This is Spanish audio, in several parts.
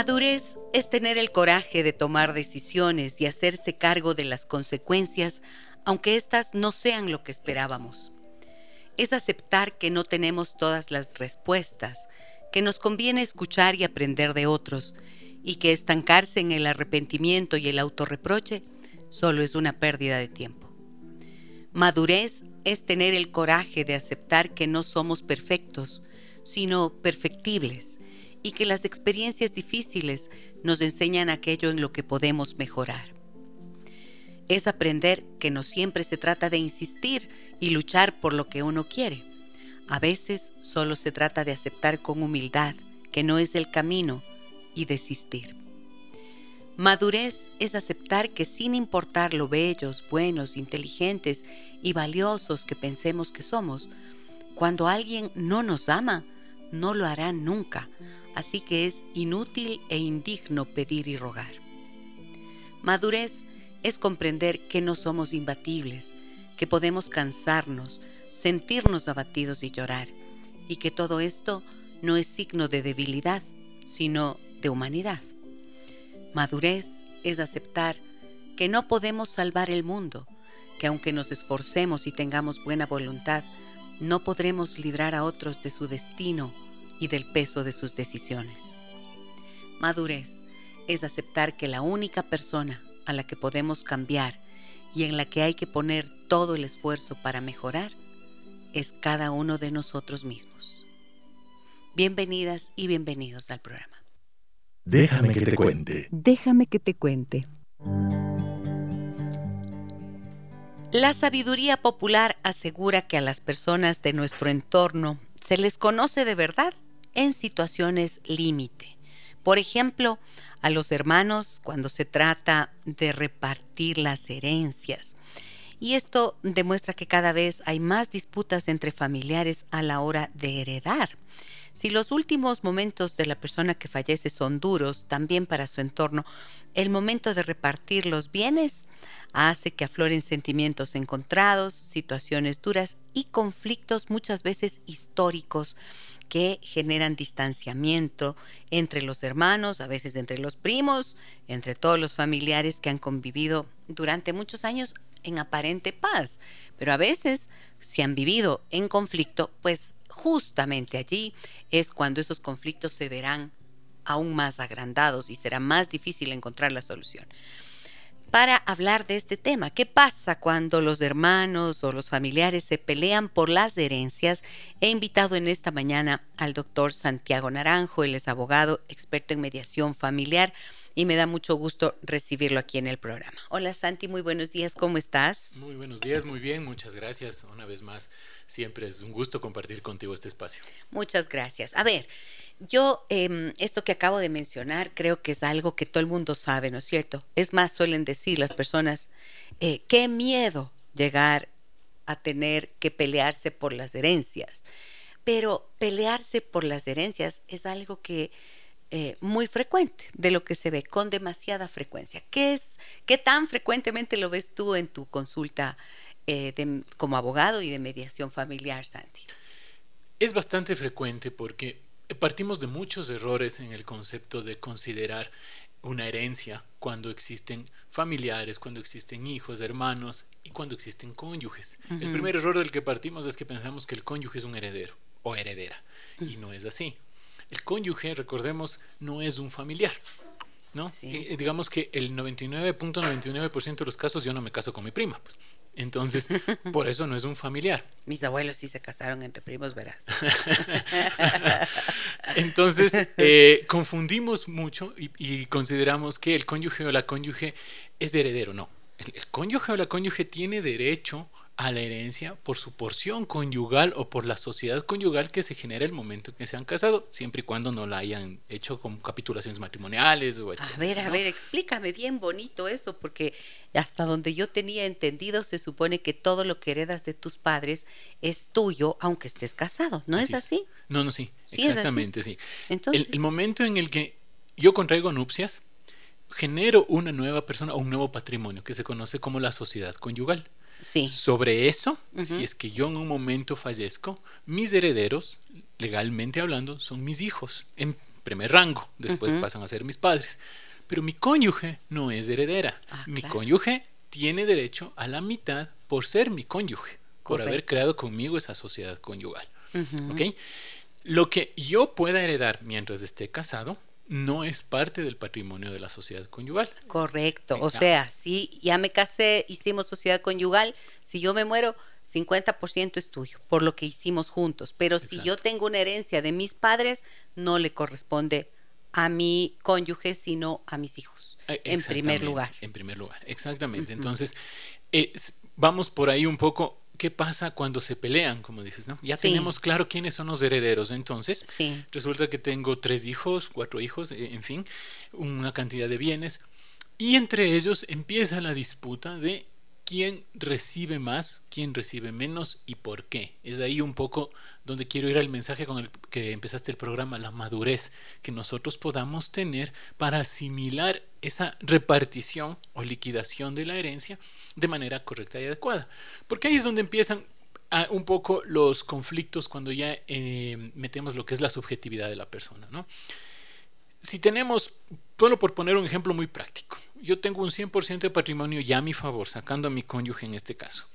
Madurez es tener el coraje de tomar decisiones y hacerse cargo de las consecuencias, aunque éstas no sean lo que esperábamos. Es aceptar que no tenemos todas las respuestas, que nos conviene escuchar y aprender de otros, y que estancarse en el arrepentimiento y el autorreproche solo es una pérdida de tiempo. Madurez es tener el coraje de aceptar que no somos perfectos, sino perfectibles y que las experiencias difíciles nos enseñan aquello en lo que podemos mejorar. Es aprender que no siempre se trata de insistir y luchar por lo que uno quiere. A veces solo se trata de aceptar con humildad que no es el camino y desistir. Madurez es aceptar que sin importar lo bellos, buenos, inteligentes y valiosos que pensemos que somos, cuando alguien no nos ama, no lo hará nunca, así que es inútil e indigno pedir y rogar. Madurez es comprender que no somos imbatibles, que podemos cansarnos, sentirnos abatidos y llorar, y que todo esto no es signo de debilidad, sino de humanidad. Madurez es aceptar que no podemos salvar el mundo, que aunque nos esforcemos y tengamos buena voluntad, no podremos librar a otros de su destino y del peso de sus decisiones. Madurez es aceptar que la única persona a la que podemos cambiar y en la que hay que poner todo el esfuerzo para mejorar es cada uno de nosotros mismos. Bienvenidas y bienvenidos al programa. Déjame que te cuente. Déjame que te cuente. La sabiduría popular asegura que a las personas de nuestro entorno se les conoce de verdad en situaciones límite. Por ejemplo, a los hermanos cuando se trata de repartir las herencias. Y esto demuestra que cada vez hay más disputas entre familiares a la hora de heredar. Si los últimos momentos de la persona que fallece son duros también para su entorno, el momento de repartir los bienes hace que afloren sentimientos encontrados, situaciones duras y conflictos muchas veces históricos que generan distanciamiento entre los hermanos, a veces entre los primos, entre todos los familiares que han convivido durante muchos años en aparente paz. Pero a veces, si han vivido en conflicto, pues justamente allí es cuando esos conflictos se verán aún más agrandados y será más difícil encontrar la solución para hablar de este tema. ¿Qué pasa cuando los hermanos o los familiares se pelean por las herencias? He invitado en esta mañana al doctor Santiago Naranjo, él es abogado, experto en mediación familiar y me da mucho gusto recibirlo aquí en el programa. Hola Santi, muy buenos días, ¿cómo estás? Muy buenos días, muy bien, muchas gracias. Una vez más, siempre es un gusto compartir contigo este espacio. Muchas gracias. A ver, yo, em, esto que acabo de mencionar, creo que es algo que todo el mundo sabe, ¿no es cierto? Es más, suelen decir las personas, eh, qué miedo llegar a tener que pelearse por las herencias. Pero pelearse por las herencias es algo que eh, muy frecuente, de lo que se ve con demasiada frecuencia. ¿Qué es, qué tan frecuentemente lo ves tú en tu consulta eh, como abogado y de mediación familiar, Santi? Es bastante frecuente porque Partimos de muchos errores en el concepto de considerar una herencia cuando existen familiares, cuando existen hijos, hermanos y cuando existen cónyuges. El primer error del que partimos es que pensamos que el cónyuge es un heredero o heredera y no es así. El cónyuge, recordemos, no es un familiar. ¿no? Eh, digamos que el 99.99% de los casos yo no me caso con mi prima. Pues. Entonces, por eso no es un familiar. Mis abuelos sí se casaron entre primos, verás. Entonces, eh, confundimos mucho y, consideramos que el cónyuge o la cónyuge es heredero. No, el, cónyuge o la cónyuge tiene derecho a la herencia por su porción conyugal o por la sociedad conyugal que se genera el momento en que se han casado, siempre y cuando no la hayan hecho con capitulaciones matrimoniales o A ver, a ver, explícame bien bonito eso, porque hasta donde yo tenía entendido se supone que todo lo que heredas de tus padres es tuyo aunque estés casado, ¿no es así? No, no, sí, exactamente, sí. Entonces, el, el momento en el que yo contraigo nupcias, genero una nueva persona o un nuevo patrimonio que se conoce como la sociedad conyugal. Sobre eso, si es que yo en un momento fallezco, mis herederos, legalmente hablando, son mis hijos, en primer rango, después pasan a ser mis padres. Pero mi cónyuge no es heredera. Ah, mi cónyuge tiene derecho a la mitad por ser mi cónyuge, por haber creado conmigo esa sociedad conyugal. Lo que yo pueda heredar mientras esté casado no es parte del patrimonio de la sociedad conyugal. Correcto. O sea, si ya me casé, hicimos sociedad conyugal, si yo me muero, 50% es tuyo, por lo que hicimos juntos. Pero si yo tengo una herencia de mis padres, no le corresponde a mi cónyuge, sino a mis hijos. Eh, en primer lugar. En primer lugar, exactamente. Entonces, vamos por ahí un poco ¿qué pasa cuando se pelean, como dices, ¿no? Ya tenemos claro quiénes son los herederos, entonces resulta que tengo tres hijos, cuatro hijos, eh, en fin, una cantidad de bienes, y entre ellos empieza la disputa de quién recibe más, quién recibe menos y por qué. Es ahí un poco donde quiero ir al mensaje con el que empezaste el programa, la madurez que nosotros podamos tener para asimilar esa repartición o liquidación de la herencia de manera correcta y adecuada. Porque ahí es donde empiezan un poco los conflictos cuando ya eh, metemos lo que es la subjetividad de la persona, ¿no? Si tenemos, solo por poner un ejemplo muy práctico, yo tengo un 100% de patrimonio ya a mi favor, sacando a mi cónyuge en este caso.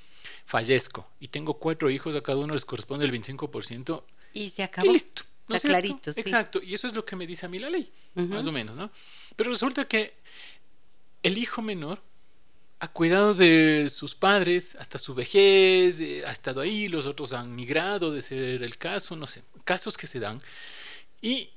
Fallezco y tengo cuatro hijos, a cada uno les corresponde el 25%. Y se acabó. Y listo. ¿no Está clarito, Exacto. Y eso es lo que me dice a mí la ley, más o menos, ¿no? Pero resulta que el hijo menor ha cuidado de sus padres hasta su vejez, eh, ha estado ahí, los otros han migrado, de ser el caso, no sé, casos que se dan. Y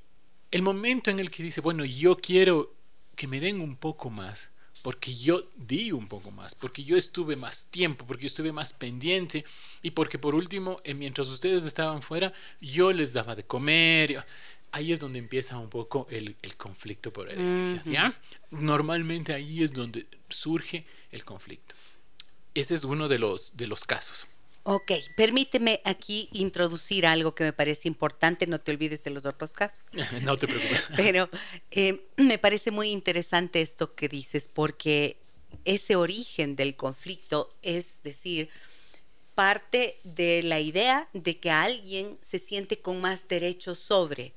el momento en el que dice, bueno, yo quiero que me den un poco más, porque yo di un poco más, porque yo estuve más tiempo, porque yo estuve más pendiente y porque por último, eh, mientras ustedes estaban fuera, yo les daba de comer. Ahí es donde empieza un poco el, conflicto por herencias, ¿ya? Normalmente ahí es donde surge el conflicto. Ese es uno de los, de los casos. Ok, permíteme aquí introducir algo que me parece importante, no te olvides de los otros casos. no te preocupes. Pero eh, me parece muy interesante esto que dices, porque ese origen del conflicto es decir, parte de la idea de que alguien se siente con más derecho sobre,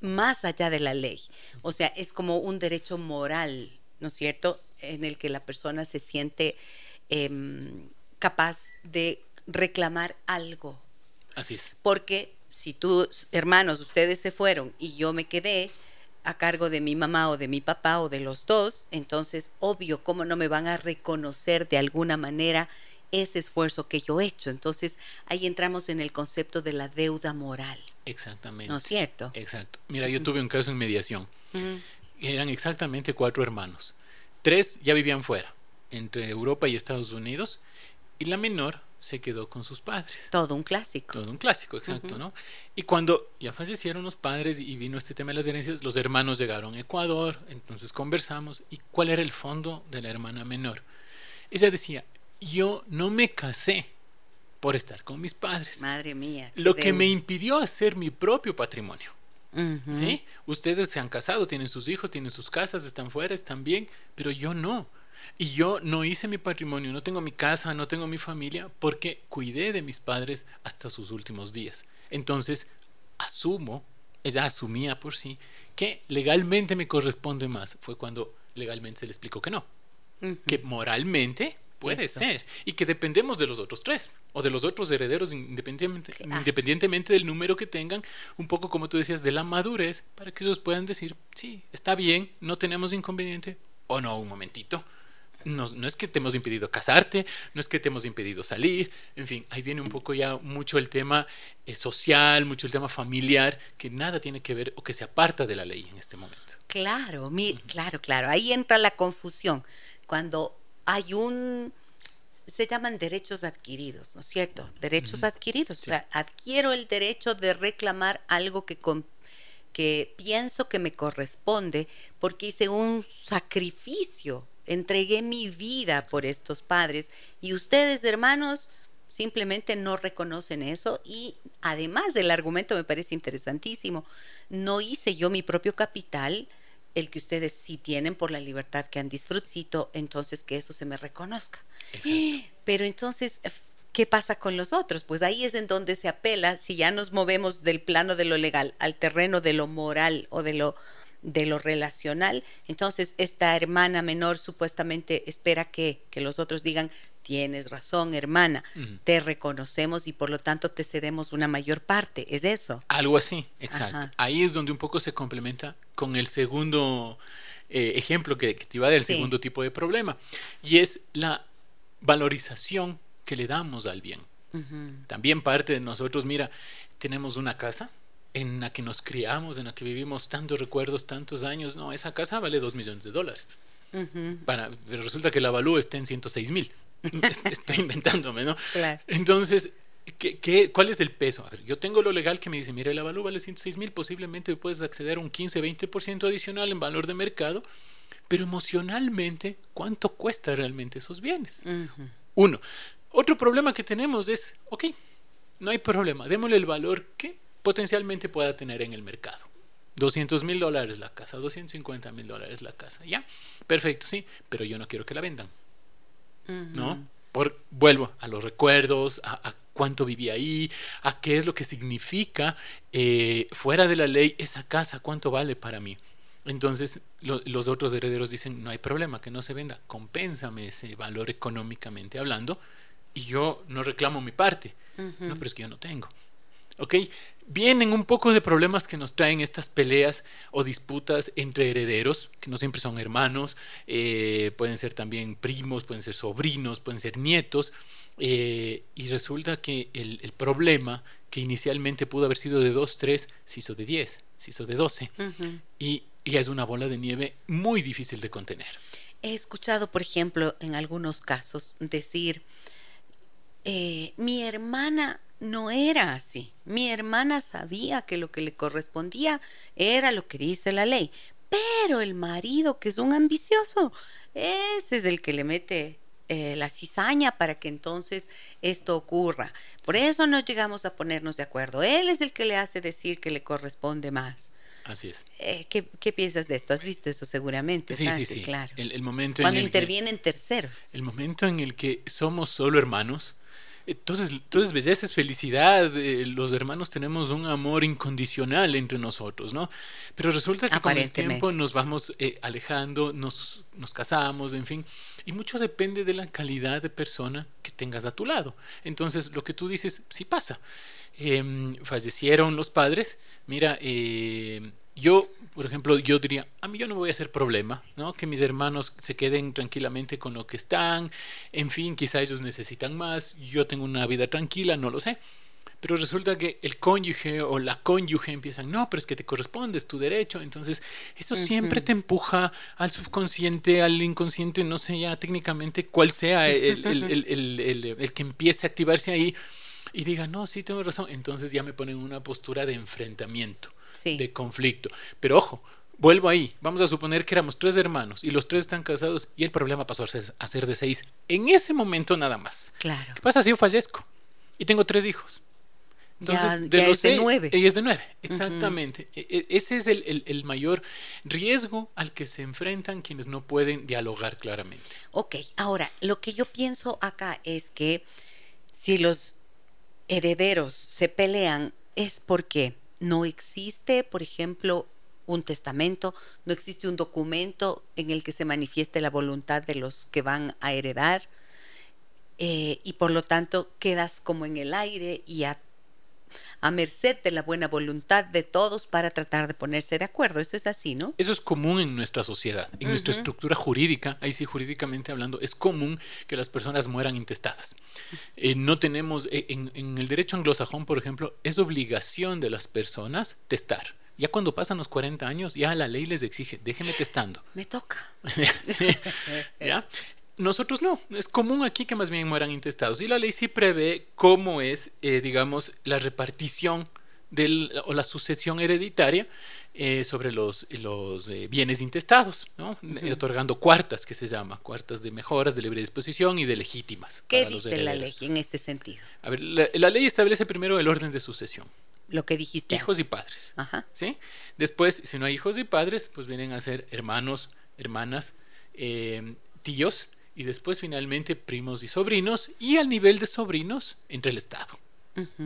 más allá de la ley. O sea, es como un derecho moral, ¿no es cierto?, en el que la persona se siente em, capaz de reclamar algo. Así es. Porque si tus hermanos, ustedes se fueron y yo me quedé a cargo de mi mamá o de mi papá o de los dos, entonces obvio, ¿cómo no me van a reconocer de alguna manera ese esfuerzo que yo he hecho? Entonces ahí entramos en el concepto de la deuda moral. Exactamente. ¿No es cierto? Exacto. Mira, yo tuve un caso en mediación. Eran exactamente cuatro hermanos. Tres ya vivían fuera, entre Europa y Estados Unidos, y la menor se quedó con sus padres. Todo un clásico. Todo un clásico, exacto, ¿no? Y cuando ya fallecieron los padres y vino este tema de las herencias, los hermanos llegaron a Ecuador, entonces conversamos. ¿Y cuál era el fondo de la hermana menor? Ella decía, yo no me casé por estar con mis padres. Madre mía. Lo que me impidió hacer mi propio patrimonio. ¿Sí? Ustedes se han casado, tienen sus hijos, tienen sus casas, están fuera, están bien, pero yo no. Y yo no hice mi patrimonio, no tengo mi casa, no tengo mi familia, porque cuidé de mis padres hasta sus últimos días. Entonces, asumo, ella asumía por sí, que legalmente me corresponde más. Fue cuando legalmente se le explicó que no. Que moralmente puede ser. Y que dependemos de los otros tres o de los otros herederos independientemente, independientemente del número que tengan, un poco como tú decías, de la madurez, para que ellos puedan decir, sí, está bien, no tenemos inconveniente, o no, un momentito, no, no, es que te hemos impedido casarte, no es que te hemos impedido salir, en fin, ahí viene un poco ya mucho el tema eh, social, mucho el tema familiar, que nada tiene que ver o que se aparta de la ley en este momento. Claro, mi, claro, claro, ahí entra la confusión. Cuando hay un se llaman derechos adquiridos, ¿no es cierto? Derechos adquiridos. O sea, adquiero el derecho de reclamar algo que, que pienso que me corresponde porque hice un sacrificio, entregué mi vida por estos padres y ustedes, hermanos, simplemente no reconocen eso y además del argumento me parece interesantísimo, no hice yo mi propio capital, el que ustedes sí tienen por la libertad que han disfrutado, entonces que eso se me reconozca. Pero entonces, ¿qué pasa con los otros? Pues ahí es en donde se apela, si ya nos movemos del plano de lo legal al terreno de lo moral o de lo de lo relacional, entonces esta hermana menor supuestamente espera que, que los otros digan, tienes razón, hermana, te reconocemos y por lo tanto te cedemos una mayor parte. ¿Es eso? Algo así, exacto. Ahí es donde un poco se complementa con el segundo eh, ejemplo que, te iba del segundo tipo de problema, y es la valorización que le damos al bien. También parte de nosotros, mira, tenemos una casa en la que nos criamos, en la que vivimos tantos recuerdos, tantos años, no, esa casa vale dos millones de dólares. Para, pero resulta que la valúa está en 106 mil. Estoy inventándome, ¿no? Entonces, ¿qué, cuál es el peso? A ver, yo tengo lo legal que me dice, mira, el avalúo vale 106 mil, posiblemente puedes acceder a un 15-20% adicional en valor de mercado, pero emocionalmente, ¿cuánto cuesta realmente esos bienes? Uno. Otro problema que tenemos es, ok, no hay problema, démosle el valor que potencialmente pueda tener en el mercado. 200 mil dólares la casa, 250 mil dólares la casa, ¿ya? Perfecto, sí, pero yo no quiero que la vendan. ¿no? Por, vuelvo a los recuerdos, a, cuánto viví ahí, a qué es lo que significa eh, fuera de la ley esa casa, cuánto vale para mí. Entonces los otros herederos dicen, no hay problema, que no se venda, compénsame ese valor económicamente hablando y yo no reclamo mi parte. No, pero es que yo no tengo. ¿Ok? Vienen un poco de problemas que nos traen estas peleas o disputas entre herederos, que no siempre son hermanos, eh, pueden ser también primos, pueden ser sobrinos, pueden ser nietos, eh, y resulta que el, problema que inicialmente pudo haber sido de 2, 3, se hizo de 10, se hizo de 12, y, y es una bola de nieve muy difícil de contener. He escuchado, por ejemplo, en algunos casos decir, eh, mi hermana no era así. Mi hermana sabía que lo que le correspondía era lo que dice la ley, pero el marido, que es un ambicioso, ese es el que le mete eh, la cizaña para que entonces esto ocurra. Por eso no llegamos a ponernos de acuerdo. Él es el que le hace decir que le corresponde más. Así es. Eh, ¿qué, piensas de esto? ¿Has visto eso seguramente? Sí, sí, sí. Claro. El, momento Cuando intervienen terceros. El momento en el que somos solo hermanos, entonces, entonces belleza es felicidad, eh, los hermanos tenemos un amor incondicional entre nosotros, ¿no? Pero resulta que con el tiempo nos vamos eh, alejando, nos, nos casamos, en fin, y mucho depende de la calidad de persona que tengas a tu lado. Entonces, lo que tú dices, sí pasa. Em, fallecieron los padres, mira, eh, yo, por ejemplo, yo diría, a mí yo no voy a hacer problema, ¿no? Que mis hermanos se queden tranquilamente con lo que están, en fin, quizá ellos necesitan más, yo tengo una vida tranquila, no lo sé. Pero resulta que el cónyuge o la cónyuge empiezan, no, pero es que te corresponde, es tu derecho. Entonces, eso siempre te empuja al subconsciente, al inconsciente, no sé ya técnicamente cuál sea el, el que empiece a activarse ahí y diga, no, sí, tengo razón. Entonces ya me ponen una postura de enfrentamiento de conflicto. Pero ojo, vuelvo ahí, vamos a suponer que éramos tres hermanos y los tres están casados y el problema pasó a ser de seis en ese momento nada más. Claro. ¿Qué pasa si yo fallezco y tengo tres hijos? Entonces, de es de nueve. Ella es de nueve, exactamente. E, e, ese es el, el, mayor riesgo al que se enfrentan quienes no pueden dialogar claramente. Ok, ahora, lo que yo pienso acá es que si los herederos se pelean es porque no existe, por ejemplo, un testamento, no existe un documento en el que se manifieste la voluntad de los que van a heredar eh, y por lo tanto quedas como en el aire y a, merced de la buena voluntad de todos para tratar de ponerse de acuerdo. Eso es así, ¿no? Eso es común en nuestra sociedad, en nuestra estructura jurídica, ahí sí jurídicamente hablando, es común que las personas mueran intestadas. Eh, no tenemos, eh, en, en el derecho anglosajón, por ejemplo, es obligación de las personas testar. Ya cuando pasan los 40 años, ya la ley les exige, déjenme testando. Me toca. ¿Ya? Nosotros no, es común aquí que más bien mueran intestados. Y la ley sí prevé cómo es, eh, digamos, la repartición del, o la sucesión hereditaria eh, sobre los, los eh, bienes intestados, ¿no? otorgando cuartas, que se llama, cuartas de mejoras, de libre disposición y de legítimas. ¿Qué dice la ley en este sentido? A ver, la, ley establece primero el orden de sucesión. Lo que dijiste. Hijos y padres. Ajá. ¿sí? Después, si no hay hijos y padres, pues vienen a ser hermanos, hermanas, tíos, y después finalmente primos y sobrinos y al nivel de sobrinos entre el Estado.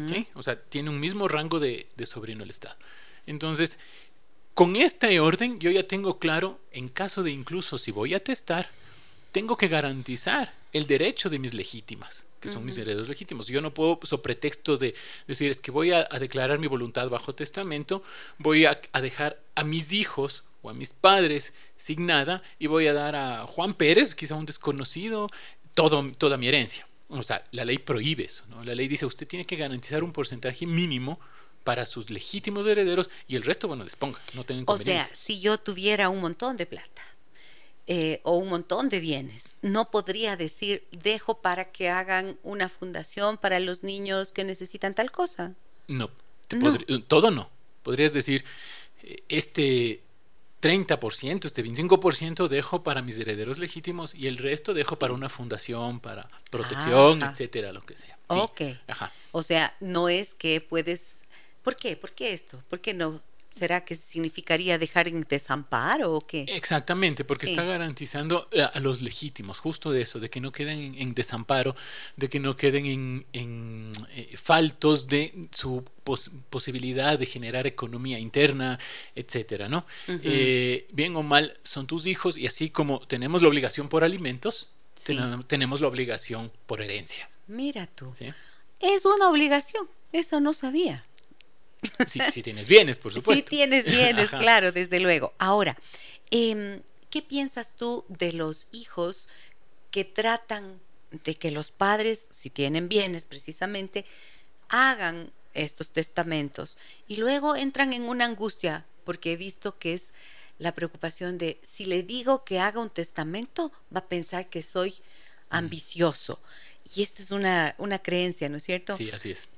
¿Sí? O sea, tiene un mismo rango de, sobrino el Estado. Entonces, con este orden yo ya tengo claro, en caso de incluso si voy a testar, tengo que garantizar el derecho de mis legítimas, que son mis herederos legítimos. Yo no puedo, sobre pretexto de decir, es que voy a, declarar mi voluntad bajo testamento, voy a, a dejar a mis hijos o a mis padres sin nada y voy a dar a Juan Pérez, quizá un desconocido, todo, toda mi herencia. O sea, la ley prohíbe eso. ¿no? La ley dice usted tiene que garantizar un porcentaje mínimo para sus legítimos herederos y el resto, bueno, disponga, no tengan O sea, si yo tuviera un montón de plata eh, o un montón de bienes, no podría decir, dejo para que hagan una fundación para los niños que necesitan tal cosa. No, todo no. Podrías decir, eh, este 30%, este 25% dejo para mis herederos legítimos y el resto dejo para una fundación, para protección, etcétera, lo que sea. Ok. Ajá. O sea, no es que puedes. ¿Por qué? ¿Por qué esto? ¿Por qué no ¿Será que significaría dejar en desamparo o qué? Exactamente, porque está garantizando a, los legítimos, justo de eso, de que no queden en, desamparo, de que no queden en, eh, faltos de su posibilidad de generar economía interna, etcétera, ¿no? Eh, bien o mal, son tus hijos y así como tenemos la obligación por alimentos, tenemos la obligación por herencia. Mira tú. Es una obligación, eso no sabía. Si, tienes bienes, por supuesto. Si tienes bienes, claro, desde luego. Ahora, em, ¿qué piensas tú de los hijos que tratan de que los padres, si tienen bienes precisamente, hagan estos testamentos y luego entran en una angustia porque he visto que es la preocupación de si le digo que haga un testamento va a pensar que soy ambicioso y esta es una, una creencia, ¿no es cierto? Sí, así es.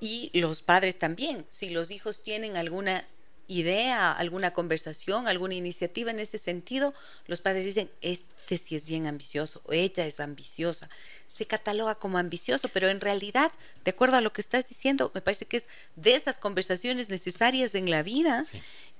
Y los padres también, si los hijos tienen alguna idea, alguna conversación, alguna iniciativa en ese sentido, los padres dicen, este sí es bien ambicioso, o ella es ambiciosa. Se cataloga como ambicioso, pero en realidad, de acuerdo a lo que estás diciendo, me parece que es de esas conversaciones necesarias en la vida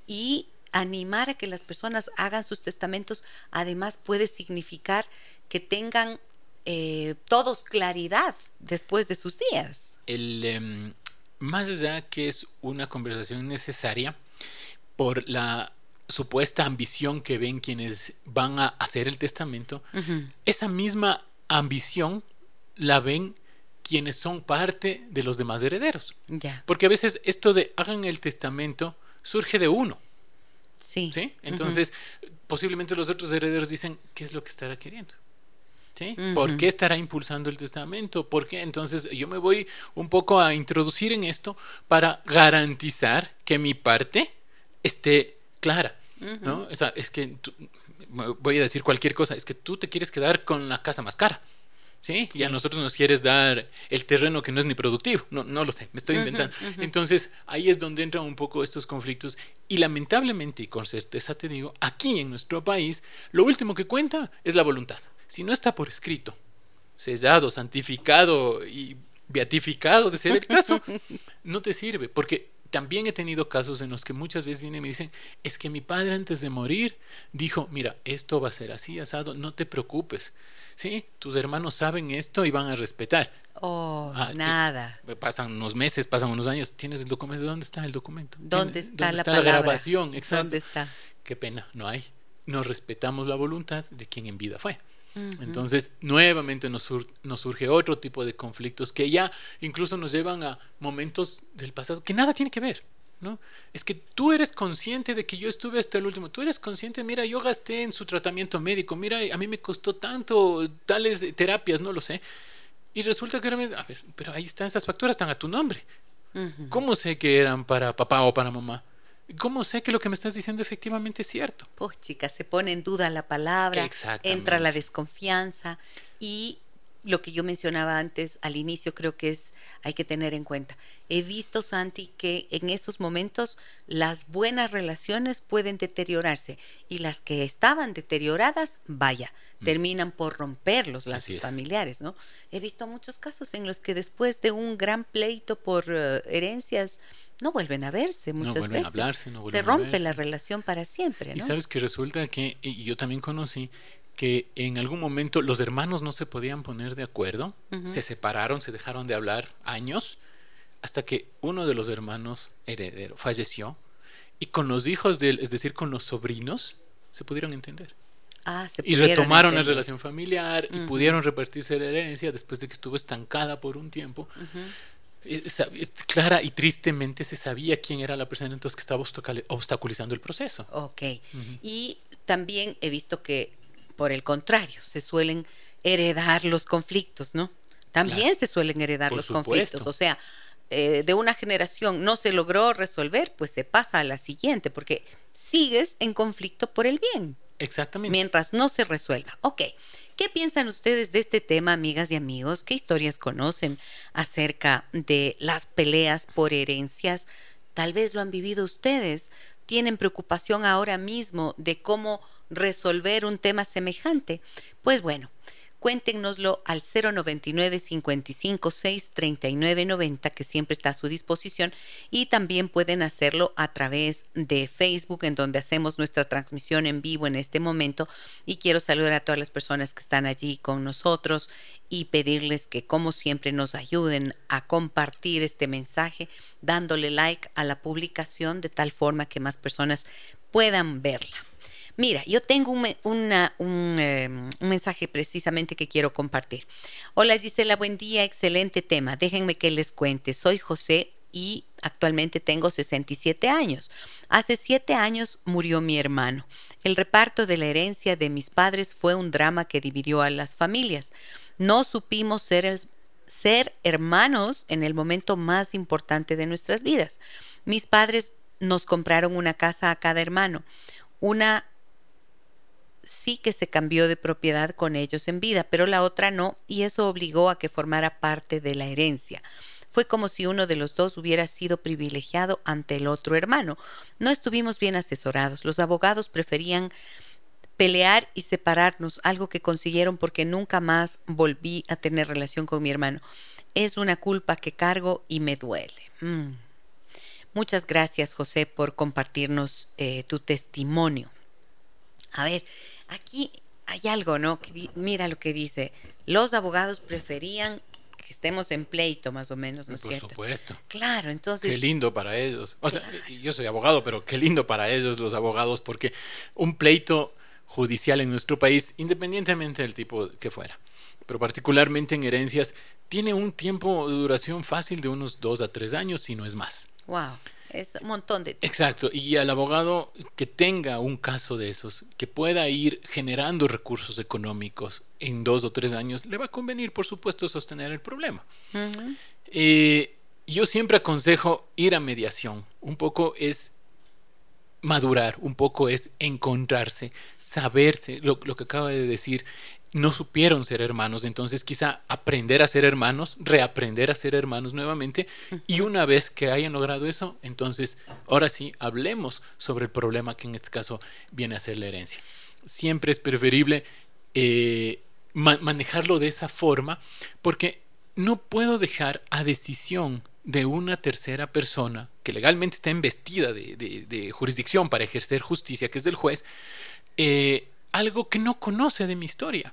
y animar a que las personas hagan sus testamentos, además puede significar que tengan eh, todos claridad después de sus días el, em, más allá que es una conversación necesaria por la supuesta ambición que ven quienes van a hacer el testamento, esa misma ambición la ven quienes son parte de los demás herederos. Porque a veces esto de hagan el testamento surge de uno. Sí. ¿sí? Entonces, posiblemente los otros herederos dicen, ¿qué es lo que estará queriendo? ¿Por qué estará impulsando el testamento? ¿Por qué? Entonces yo me voy un poco a introducir en esto para garantizar que mi parte esté clara, ¿no? O sea, es que voy a decir cualquier cosa, es que tú te quieres quedar con la casa más cara. ¿Sí? Y a nosotros nos quieres dar el terreno que no es ni productivo. No, no lo sé, me estoy inventando. Entonces, ahí es donde entran un poco estos conflictos. Y lamentablemente, y con certeza te digo, aquí en nuestro país, lo último que cuenta es la voluntad si no está por escrito, sellado, santificado y beatificado de ser el caso, no te sirve, porque también he tenido casos en los que muchas veces vienen y me dicen, es que mi padre antes de morir dijo, mira, esto va a ser así, asado, no te preocupes. Sí, tus hermanos saben esto y van a respetar. Oh, ah, nada. pasan unos meses, pasan unos años. ¿Tienes el documento? ¿Dónde está el documento? ¿Dónde está, la, grabación? Exacto. ¿Dónde está? Qué pena, no hay. No respetamos la voluntad de quien en vida fue. Entonces, nuevamente nos, surge otro tipo de conflictos que ya incluso nos llevan a momentos del pasado que nada tiene que ver. ¿no? Es que tú eres consciente de que yo estuve hasta el último. Tú eres consciente, mira, yo gasté en su tratamiento médico, mira, a mí me costó tanto tales terapias, no lo sé. Y resulta que, a ver, pero ahí están, esas facturas están a tu nombre. ¿Cómo sé que eran para papá o para mamá? ¿Cómo sé que lo que me estás diciendo efectivamente es cierto? Pues chica, se pone en duda la palabra, entra la desconfianza y lo que yo mencionaba antes al inicio creo que es hay que tener en cuenta. He visto Santi que en esos momentos las buenas relaciones pueden deteriorarse y las que estaban deterioradas, vaya, mm. terminan por romper los lazos familiares, ¿no? He visto muchos casos en los que después de un gran pleito por eh, herencias no vuelven a verse muchas no vuelven A hablarse, no vuelven Se rompe la relación para siempre, ¿no? Y sabes que resulta que y yo también conocí que en algún momento los hermanos no se podían poner de acuerdo, se separaron, se dejaron de hablar años, hasta que uno de los hermanos heredero falleció y con los hijos de él, es decir, con los sobrinos, se pudieron entender. Ah, se y retomaron la relación familiar y pudieron repartirse la herencia después de que estuvo estancada por un tiempo. Clara y tristemente se sabía quién era la persona entonces que estaba obstaculizando el proceso. Ok. Y también he visto que por el contrario, se suelen heredar los conflictos, ¿no? También se suelen heredar los conflictos. O sea, eh, de una generación no se logró resolver, pues se pasa a la siguiente, porque sigues en conflicto por el bien. Exactamente. Mientras no se resuelva. Ok. ¿Qué piensan ustedes de este tema, amigas y amigos? ¿Qué historias conocen acerca de las peleas por herencias? Tal vez lo han vivido ustedes. ¿Tienen preocupación ahora mismo de cómo resolver un tema semejante? Pues bueno, cuéntenoslo al 099 55 6 39 90 que siempre está a su disposición y también pueden hacerlo a través de Facebook en donde hacemos nuestra transmisión en vivo en este momento y quiero saludar a todas las personas que están allí con nosotros y pedirles que como siempre nos ayuden a compartir este mensaje dándole like a la publicación de tal forma que más personas puedan verla. Mira, yo tengo un, em, un, mensaje precisamente que quiero compartir. Hola Gisela, buen día, excelente tema. Déjenme que les cuente. Soy José y actualmente tengo 67 años. Hace siete años murió mi hermano. El reparto de la herencia de mis padres fue un drama que dividió a las familias. No supimos ser, ser hermanos en el momento más importante de nuestras vidas. Mis padres nos compraron una casa a cada hermano. Una sí que se cambió de propiedad con ellos en vida, pero la otra no, y eso obligó a que formara parte de la herencia. Fue como si uno de los dos hubiera sido privilegiado ante el otro hermano. No estuvimos bien asesorados. Los abogados preferían pelear y separarnos, algo que consiguieron porque nunca más volví a tener relación con mi hermano. Es una culpa que cargo y me duele. Mm. Muchas gracias, José, por compartirnos eh, tu testimonio. A ver, Aquí hay algo, ¿no? mira lo que dice. Los abogados preferían que estemos en pleito, más o menos, ¿no es cierto? Por supuesto. Claro, entonces. Qué lindo para ellos. O sea, yo soy abogado, pero qué lindo para ellos, los abogados, porque un pleito judicial en nuestro país, independientemente del tipo que fuera, pero particularmente en herencias, tiene un tiempo de duración fácil de unos dos a tres años, si no es más. Wow es un montón de Exacto, y al abogado que tenga un caso de esos, que pueda ir generando recursos económicos en dos o tres años, le va a convenir, por supuesto, sostener el problema. Eh, yo siempre aconsejo ir a mediación. Un poco es madurar, un poco es encontrarse, saberse, lo, lo que acaba de decir, no supieron ser hermanos, entonces quizá aprender a ser hermanos, reaprender a ser hermanos nuevamente y una vez que hayan logrado eso, entonces ahora sí hablemos sobre el problema que en este caso viene a ser la herencia. Siempre es preferible eh, manejarlo de esa forma porque no puedo dejar a decisión de una tercera persona que legalmente está investida de, jurisdicción para ejercer justicia, que es del juez, eh, algo que no conoce de mi historia.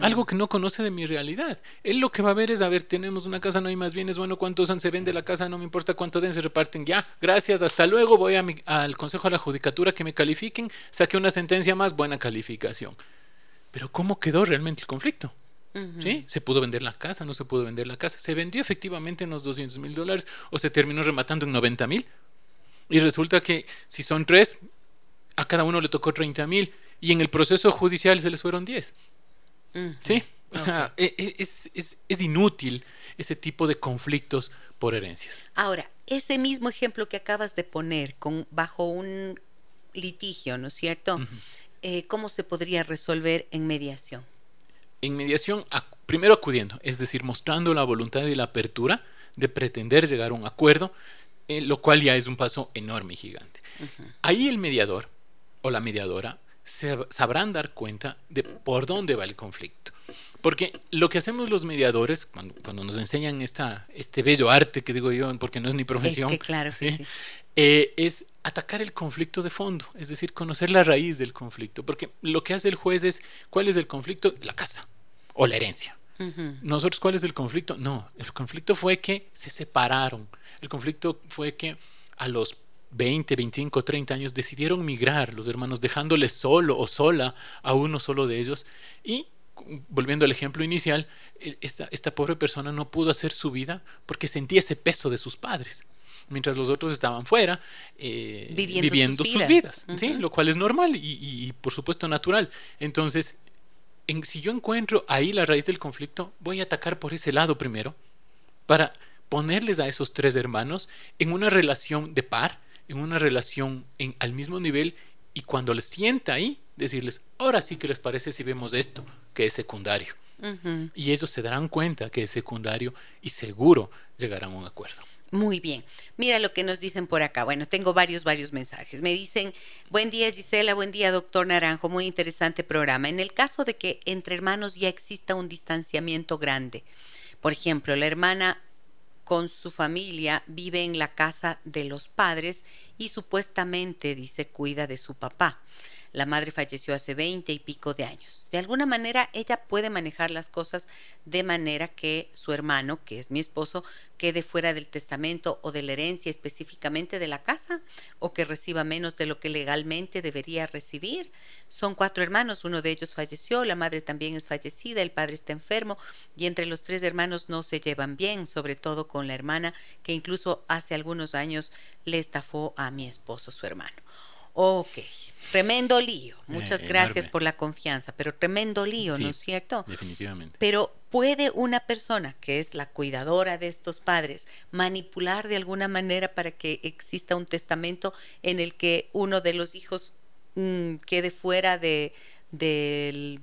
Algo que no conoce de mi realidad. Él lo que va a ver es, a ver, tenemos una casa, no hay más bienes, bueno, ¿cuántos son? Se vende la casa, no me importa cuánto den, se reparten, ya, gracias, hasta luego, voy a al Consejo de la Judicatura que me califiquen, saque una sentencia más, buena calificación. Pero ¿cómo quedó realmente el conflicto? ¿Sí? ¿Se pudo vender la casa? ¿No se pudo vender la casa? ¿Se vendió efectivamente en los 200 mil dólares o se terminó rematando en 90 mil? Y resulta que si son tres, a cada uno le tocó 30 mil y en el proceso judicial se les fueron 10. ¿Sí? O sea, e, e, es, es, es, inútil ese tipo de conflictos por herencias. Ahora, ese mismo ejemplo que acabas de poner con, bajo un litigio, ¿no es cierto? Eh, ¿Cómo se podría resolver en mediación? En mediación, primero acudiendo, es decir, mostrando la voluntad y la apertura de pretender llegar a un acuerdo, eh, lo cual ya es un paso enorme y gigante. Ahí el mediador o la mediadora se sabrán dar cuenta de por dónde va el conflicto. Porque lo que hacemos los mediadores, cuando, cuando nos enseñan esta, este bello arte que digo yo, porque no es mi profesión, es, claro, ¿sí? Eh, es atacar el conflicto de fondo, es decir, conocer la raíz del conflicto. Porque lo que hace el juez es, ¿cuál es el conflicto? La casa o la herencia. Nosotros, ¿cuál es el conflicto? No, el conflicto fue que se separaron. El conflicto fue que a los 20, 25, 30 años decidieron migrar los hermanos, dejándoles solo o sola a uno solo de ellos. Y volviendo al ejemplo inicial, e, esta, esta pobre persona no pudo hacer su vida porque sentía ese peso de sus padres mientras los otros estaban fuera eh, viviendo, sus vidas, ¿sí? lo cual es normal y, por supuesto natural. Entonces, en, si yo encuentro ahí la raíz del conflicto, voy a atacar por ese lado primero para ponerles a esos tres hermanos en una relación de par, en una relación en, al mismo nivel y cuando les sienta ahí, decirles, ahora sí que les parece si vemos esto, que es secundario. Y ellos se darán cuenta que es secundario y seguro llegarán a un acuerdo. Muy bien. Mira lo que nos dicen por acá. Bueno, tengo varios, varios mensajes. Me dicen, buen día Gisela, buen día doctor Naranjo, muy interesante programa. En el caso de que entre hermanos ya exista un distanciamiento grande, por ejemplo, la hermana con su familia vive en la casa de los padres y supuestamente, dice, cuida de su papá. La madre falleció hace veinte y pico de años. De alguna manera ella puede manejar las cosas de manera que su hermano, que es mi esposo, quede fuera del testamento o de la herencia específicamente de la casa o que reciba menos de lo que legalmente debería recibir. Son cuatro hermanos, uno de ellos falleció, la madre también es fallecida, el padre está enfermo y entre los tres hermanos no se llevan bien, sobre todo con la hermana que incluso hace algunos años le estafó a mi esposo, su hermano. Ok, tremendo lío. Muchas eh, gracias por la confianza, pero tremendo lío, ¿no es cierto? Definitivamente. Pero ¿puede una persona que es la cuidadora de estos padres manipular de alguna manera para que exista un testamento en el que uno de los hijos mm, quede fuera de, de,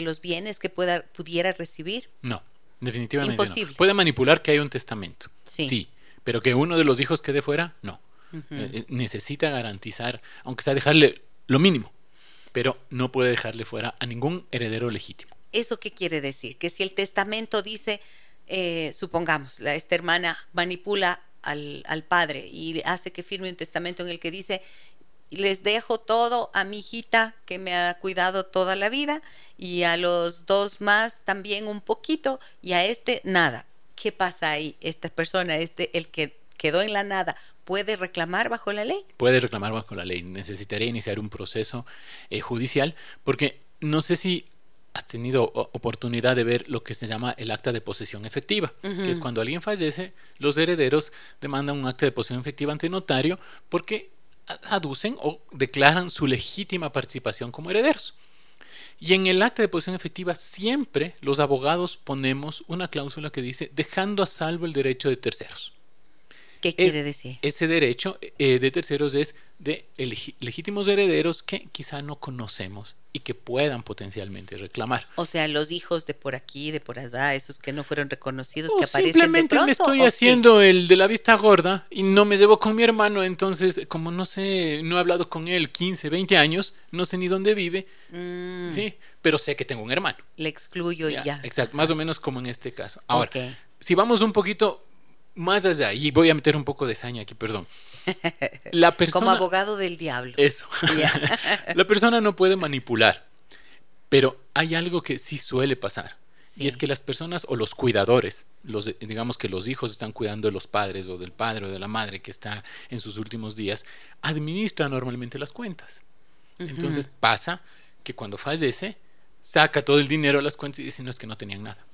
los bienes que pueda, pudiera recibir? No, definitivamente Imposible. no. Puede manipular que hay un testamento. sí, pero que uno de los hijos quede fuera, no. Eh, eh, necesita garantizar, aunque sea dejarle lo mínimo, pero no puede dejarle fuera a ningún heredero legítimo. ¿Eso qué quiere decir? Que si el testamento dice, eh, supongamos, la, esta hermana manipula al, al, padre y hace que firme un testamento en el que dice, les dejo todo a mi hijita que me ha cuidado toda la vida y a los dos más también un poquito y a este nada. ¿Qué pasa ahí? Esta persona, este, el que quedó en la nada, ¿puede reclamar bajo la ley? Puede reclamar bajo la ley. Necesitaría iniciar un proceso eh, judicial porque no sé si has tenido oportunidad de ver lo que se llama el acta de posesión efectiva, que es cuando alguien fallece, los herederos demandan un acta de posesión efectiva ante notario porque aducen o declaran su legítima participación como herederos. Y en el acta de posesión efectiva siempre los abogados ponemos una cláusula que dice dejando a salvo el derecho de terceros. ¿Qué quiere decir? Ese derecho eh, de terceros es de legítimos herederos que quizá no conocemos y que puedan potencialmente reclamar. O sea, los hijos de por aquí, de por allá, esos que no fueron reconocidos, que aparecen simplemente de pronto, me estoy haciendo el de la vista gorda y no me llevo con mi hermano, entonces como no sé, no he hablado con él 15, 20 años, no sé ni dónde vive, mm. sí, pero sé que tengo un hermano. Le excluyo y ya. Exacto, más o menos como en este caso. Ahora, si vamos un poquito más allá, y voy a meter un poco de saña aquí, perdón. La persona, Como abogado del diablo. Eso. la persona no puede manipular, pero hay algo que sí suele pasar. Y es que las personas o los cuidadores, los, digamos que los hijos están cuidando de los padres o del padre o de la madre que está en sus últimos días, administran normalmente las cuentas. Entonces pasa que cuando fallece, saca todo el dinero a las cuentas y dice, no es que no tenían nada.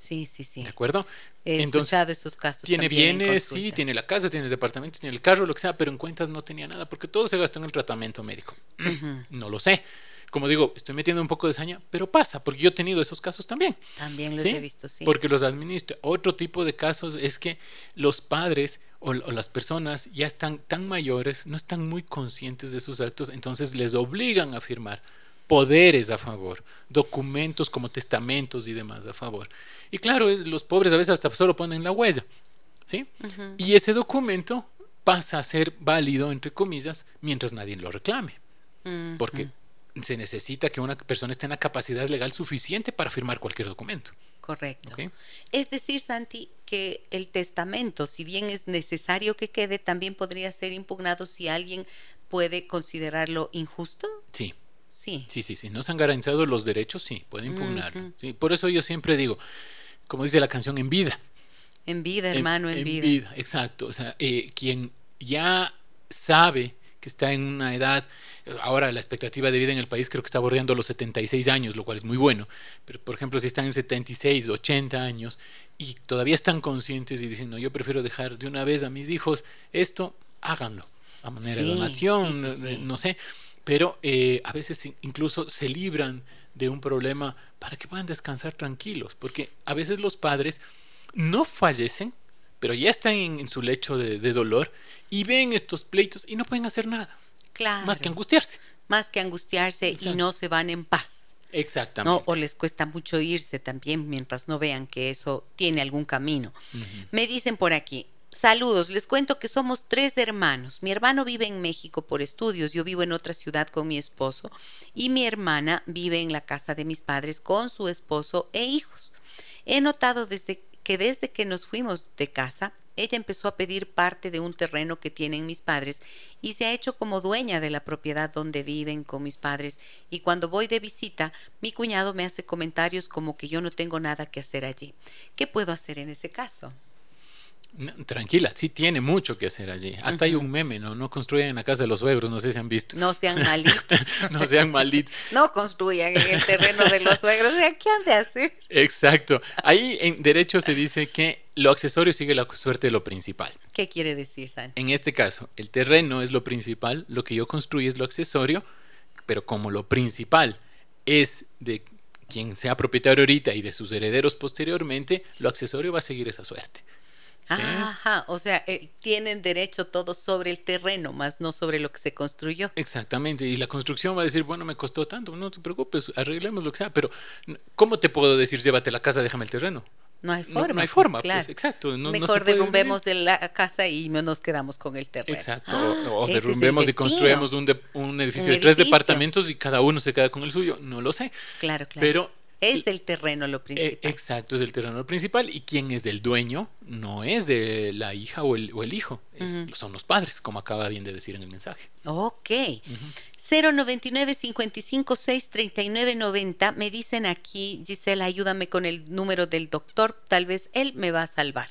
Sí, sí, sí. ¿De acuerdo? He escuchado esos casos. Tiene bienes, sí, tiene la casa, tiene el departamento, tiene el carro, lo que sea, pero en cuentas no tenía nada porque todo se gastó en el tratamiento médico. No lo sé. como digo, estoy metiendo un poco de saña, pero pasa, porque yo he tenido esos casos también. También los he visto, sí. Porque los administro. Otro tipo de casos es que los padres o, o, las personas ya están tan mayores, no están muy conscientes de sus actos, entonces les obligan a firmar poderes a favor, documentos como testamentos y demás a favor. Y claro, los pobres a veces hasta solo ponen la huella, ¿sí? Y ese documento pasa a ser válido, entre comillas, mientras nadie lo reclame, porque se necesita que una persona esté en la capacidad legal suficiente para firmar cualquier documento. Correcto. Es decir, Santi, que el testamento, si bien es necesario que quede, también podría ser impugnado si alguien puede considerarlo injusto. Sí, Sí. sí, sí, sí. No se han garantizado los derechos, sí, puede impugnarlo. Ujú. sí. Por eso yo siempre digo, como dice la canción, en vida. En vida, hermano, en, vida. vida. Exacto. O sea, eh, quien ya sabe que está en una edad, ahora la expectativa de vida en el país creo que está bordeando los 76 años, lo cual es muy bueno. Pero, por ejemplo, si están en 76, 80 años y todavía están conscientes y dicen, no, yo prefiero dejar de una vez a mis hijos esto, háganlo. A manera de donación, sí. no sé. Pero eh, a veces in- incluso se libran de un problema para que puedan descansar tranquilos. Porque a veces los padres no fallecen, pero ya están en, en su lecho de, de dolor y ven estos pleitos y no pueden hacer nada, Claro. más que angustiarse. Más que angustiarse y no se van en paz. Exactamente. ¿no? O les cuesta mucho irse también mientras no vean que eso tiene algún camino. Me dicen por aquí, saludos, les cuento que somos tres hermanos. Mi hermano vive en México por estudios, yo vivo en otra ciudad con mi esposo y mi hermana vive en la casa de mis padres con su esposo e hijos. He notado desde que desde que nos fuimos de casa, ella empezó a pedir parte de un terreno que tienen mis padres y se ha hecho como dueña de la propiedad donde viven con mis padres y cuando voy de visita, mi cuñado me hace comentarios como que yo no tengo nada que hacer allí. ¿Qué puedo hacer en ese caso? No, tranquila, sí tiene mucho que hacer allí. Hasta hay un meme, ¿no? No construyan en la casa de los suegros, no sé si han visto. No sean malitos. no sean malditos. No construyan en el terreno de los suegros. ¿Qué han de hacer? Exacto. Ahí en derecho se dice que lo accesorio sigue la suerte de lo principal. ¿Qué quiere decir, Santi? En este caso, el terreno es lo principal, lo que yo construí es lo accesorio, pero como lo principal es de quien sea propietario ahorita y de sus herederos posteriormente, lo accesorio va a seguir esa suerte. Ajá, o sea, eh, tienen derecho todos sobre el terreno, más no sobre lo que se construyó. Exactamente, y la construcción va a decir, bueno, me costó tanto, no te preocupes, arreglemos lo que sea, pero ¿cómo te puedo decir, llévate la casa, déjame el terreno? No hay No- forma. no hay pues, forma, pues, claro. exacto, no- no Mejor puede derrumbemos de la casa y no nos quedamos con el terreno. Exacto, Ah, o, derrumbemos y construyamos un, de- un edificio Un de tres edificio. departamentos y cada uno se queda con el suyo, no lo sé, Claro, claro. pero es el terreno lo Eh, principal. exacto, es el terreno principal y quien es el dueño no es de la hija o el, o el hijo, es- son los padres, como acaba bien de decir en el mensaje. Ok. 099 55 6 39 90. Me dicen aquí, Gisela, ayúdame con el número del doctor. Tal vez él me va a salvar.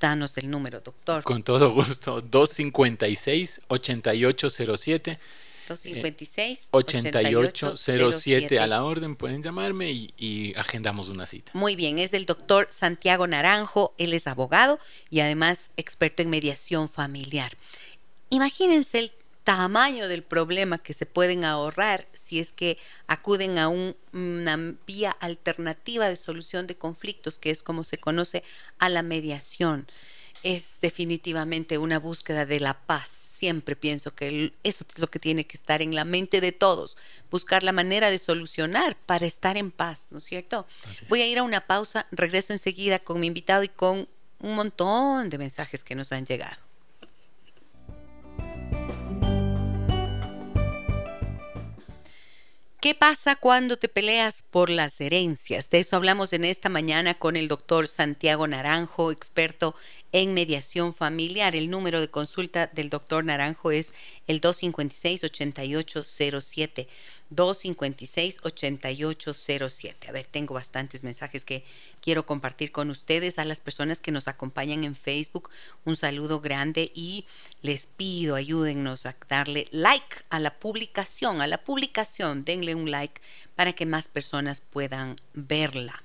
Danos el número, doctor. Con todo gusto, 256-8807. 256 8807 a la orden, pueden llamarme y, y agendamos una cita. Muy bien, es el doctor Santiago Naranjo, él es abogado y además experto en mediación familiar. Imagínense el tamaño del problema que se pueden ahorrar si es que acuden a un- una vía alternativa de solución de conflictos, que es como se conoce a la mediación. Es definitivamente una búsqueda de la paz. Siempre pienso que eso es lo que tiene que estar en la mente de todos, buscar la manera de solucionar para estar en paz, ¿no es cierto? Es. Voy a ir a una pausa, regreso enseguida con mi invitado y con un montón de mensajes que nos han llegado. ¿Qué pasa cuando te peleas por las herencias? De eso hablamos en esta mañana con el doctor Santiago Naranjo, experto en mediación familiar. El número de consulta del doctor Naranjo es el 256-8807. 256-8807. A ver, tengo bastantes mensajes que quiero compartir con ustedes. A las personas que nos acompañan en Facebook, un saludo grande y les pido, ayúdennos a darle like a la publicación, a la publicación, denle un like para que más personas puedan verla.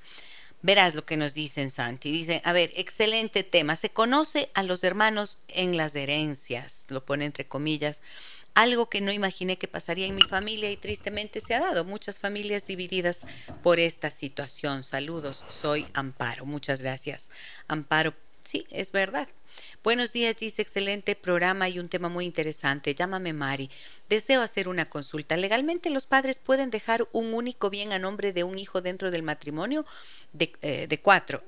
Verás lo que nos dicen, Santi. Dicen, a ver, excelente tema. Se conoce a los hermanos en las herencias, lo pone entre comillas. Algo que no imaginé que pasaría en mi familia y tristemente se ha dado. Muchas familias divididas por esta situación. Saludos, soy Amparo. Muchas gracias, Amparo. Sí, es verdad. Buenos días, Gis. Excelente programa y un tema muy interesante. Llámame Mari. Deseo hacer una consulta. ¿Legalmente los padres pueden dejar un único bien a nombre de un hijo dentro del matrimonio de, eh, de cuatro?